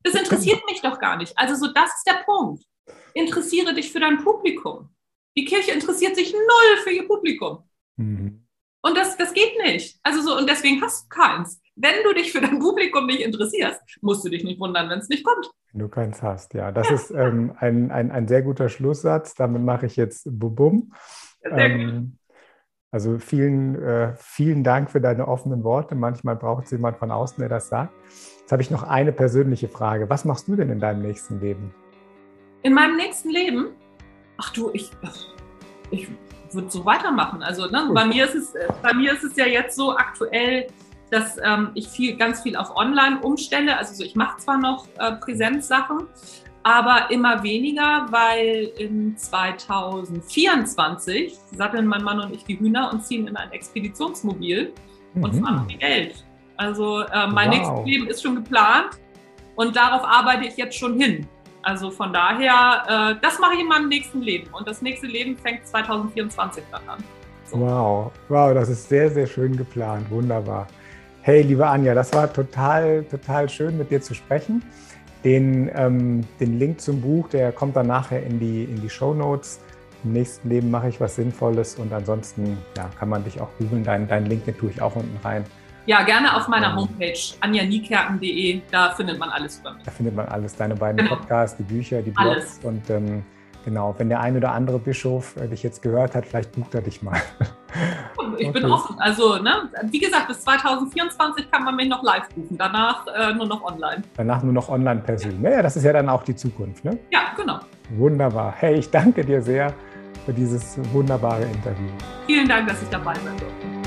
Das interessiert mich doch gar nicht. Also, so, das ist der Punkt. Interessiere dich für dein Publikum. Die Kirche interessiert sich null für ihr Publikum. Mhm. Und das, das geht nicht. Also so, und deswegen hast du keins. Wenn du dich für dein Publikum nicht interessierst, musst du dich nicht wundern, wenn es nicht kommt. Wenn du keins hast, ja. Das ja. ist ähm, ein, ein, ein sehr guter Schlusssatz. Damit mache ich jetzt Bubum. Ähm, also vielen, äh, vielen Dank für deine offenen Worte. Manchmal braucht es jemand von außen, der das sagt. Jetzt habe ich noch eine persönliche Frage. Was machst du denn in deinem nächsten Leben? In meinem nächsten Leben? Ach du, ich, ich würde so weitermachen. Also ne, bei, mir ist es, bei mir ist es ja jetzt so aktuell, dass ähm, ich viel, ganz viel auf Online umstelle. Also so, ich mache zwar noch äh, Präsenzsachen, aber immer weniger, weil in 2024 satteln mein Mann und ich die Hühner und ziehen in ein Expeditionsmobil mhm. und fahren die Welt. Also äh, mein wow. nächstes Leben ist schon geplant und darauf arbeite ich jetzt schon hin. Also von daher, äh, das mache ich in meinem nächsten Leben. Und das nächste Leben fängt 2024 dann an. So. Wow, wow, das ist sehr, sehr schön geplant. Wunderbar. Hey, liebe Anja, das war total, total schön, mit dir zu sprechen. Den, ähm, den Link zum Buch, der kommt dann nachher in die, in die Show Notes. Im nächsten Leben mache ich was Sinnvolles und ansonsten ja, kann man dich auch googeln. Dein, dein Link, den tue ich auch unten rein. Ja, gerne auf meiner Homepage anjanikerken.de, da findet man alles über mich. Da findet man alles, deine beiden genau. Podcasts, die Bücher, die Blogs alles. und ähm, genau, wenn der ein oder andere Bischof äh, dich jetzt gehört hat, vielleicht bucht er dich mal. Ich okay. bin offen. Also, ne, wie gesagt, bis 2024 kann man mich noch live buchen, danach äh, nur noch online. Danach nur noch online per Zoom. Naja, das ist ja dann auch die Zukunft, ne? Ja, genau. Wunderbar. Hey, ich danke dir sehr für dieses wunderbare Interview. Vielen Dank, dass ich dabei sein durfte.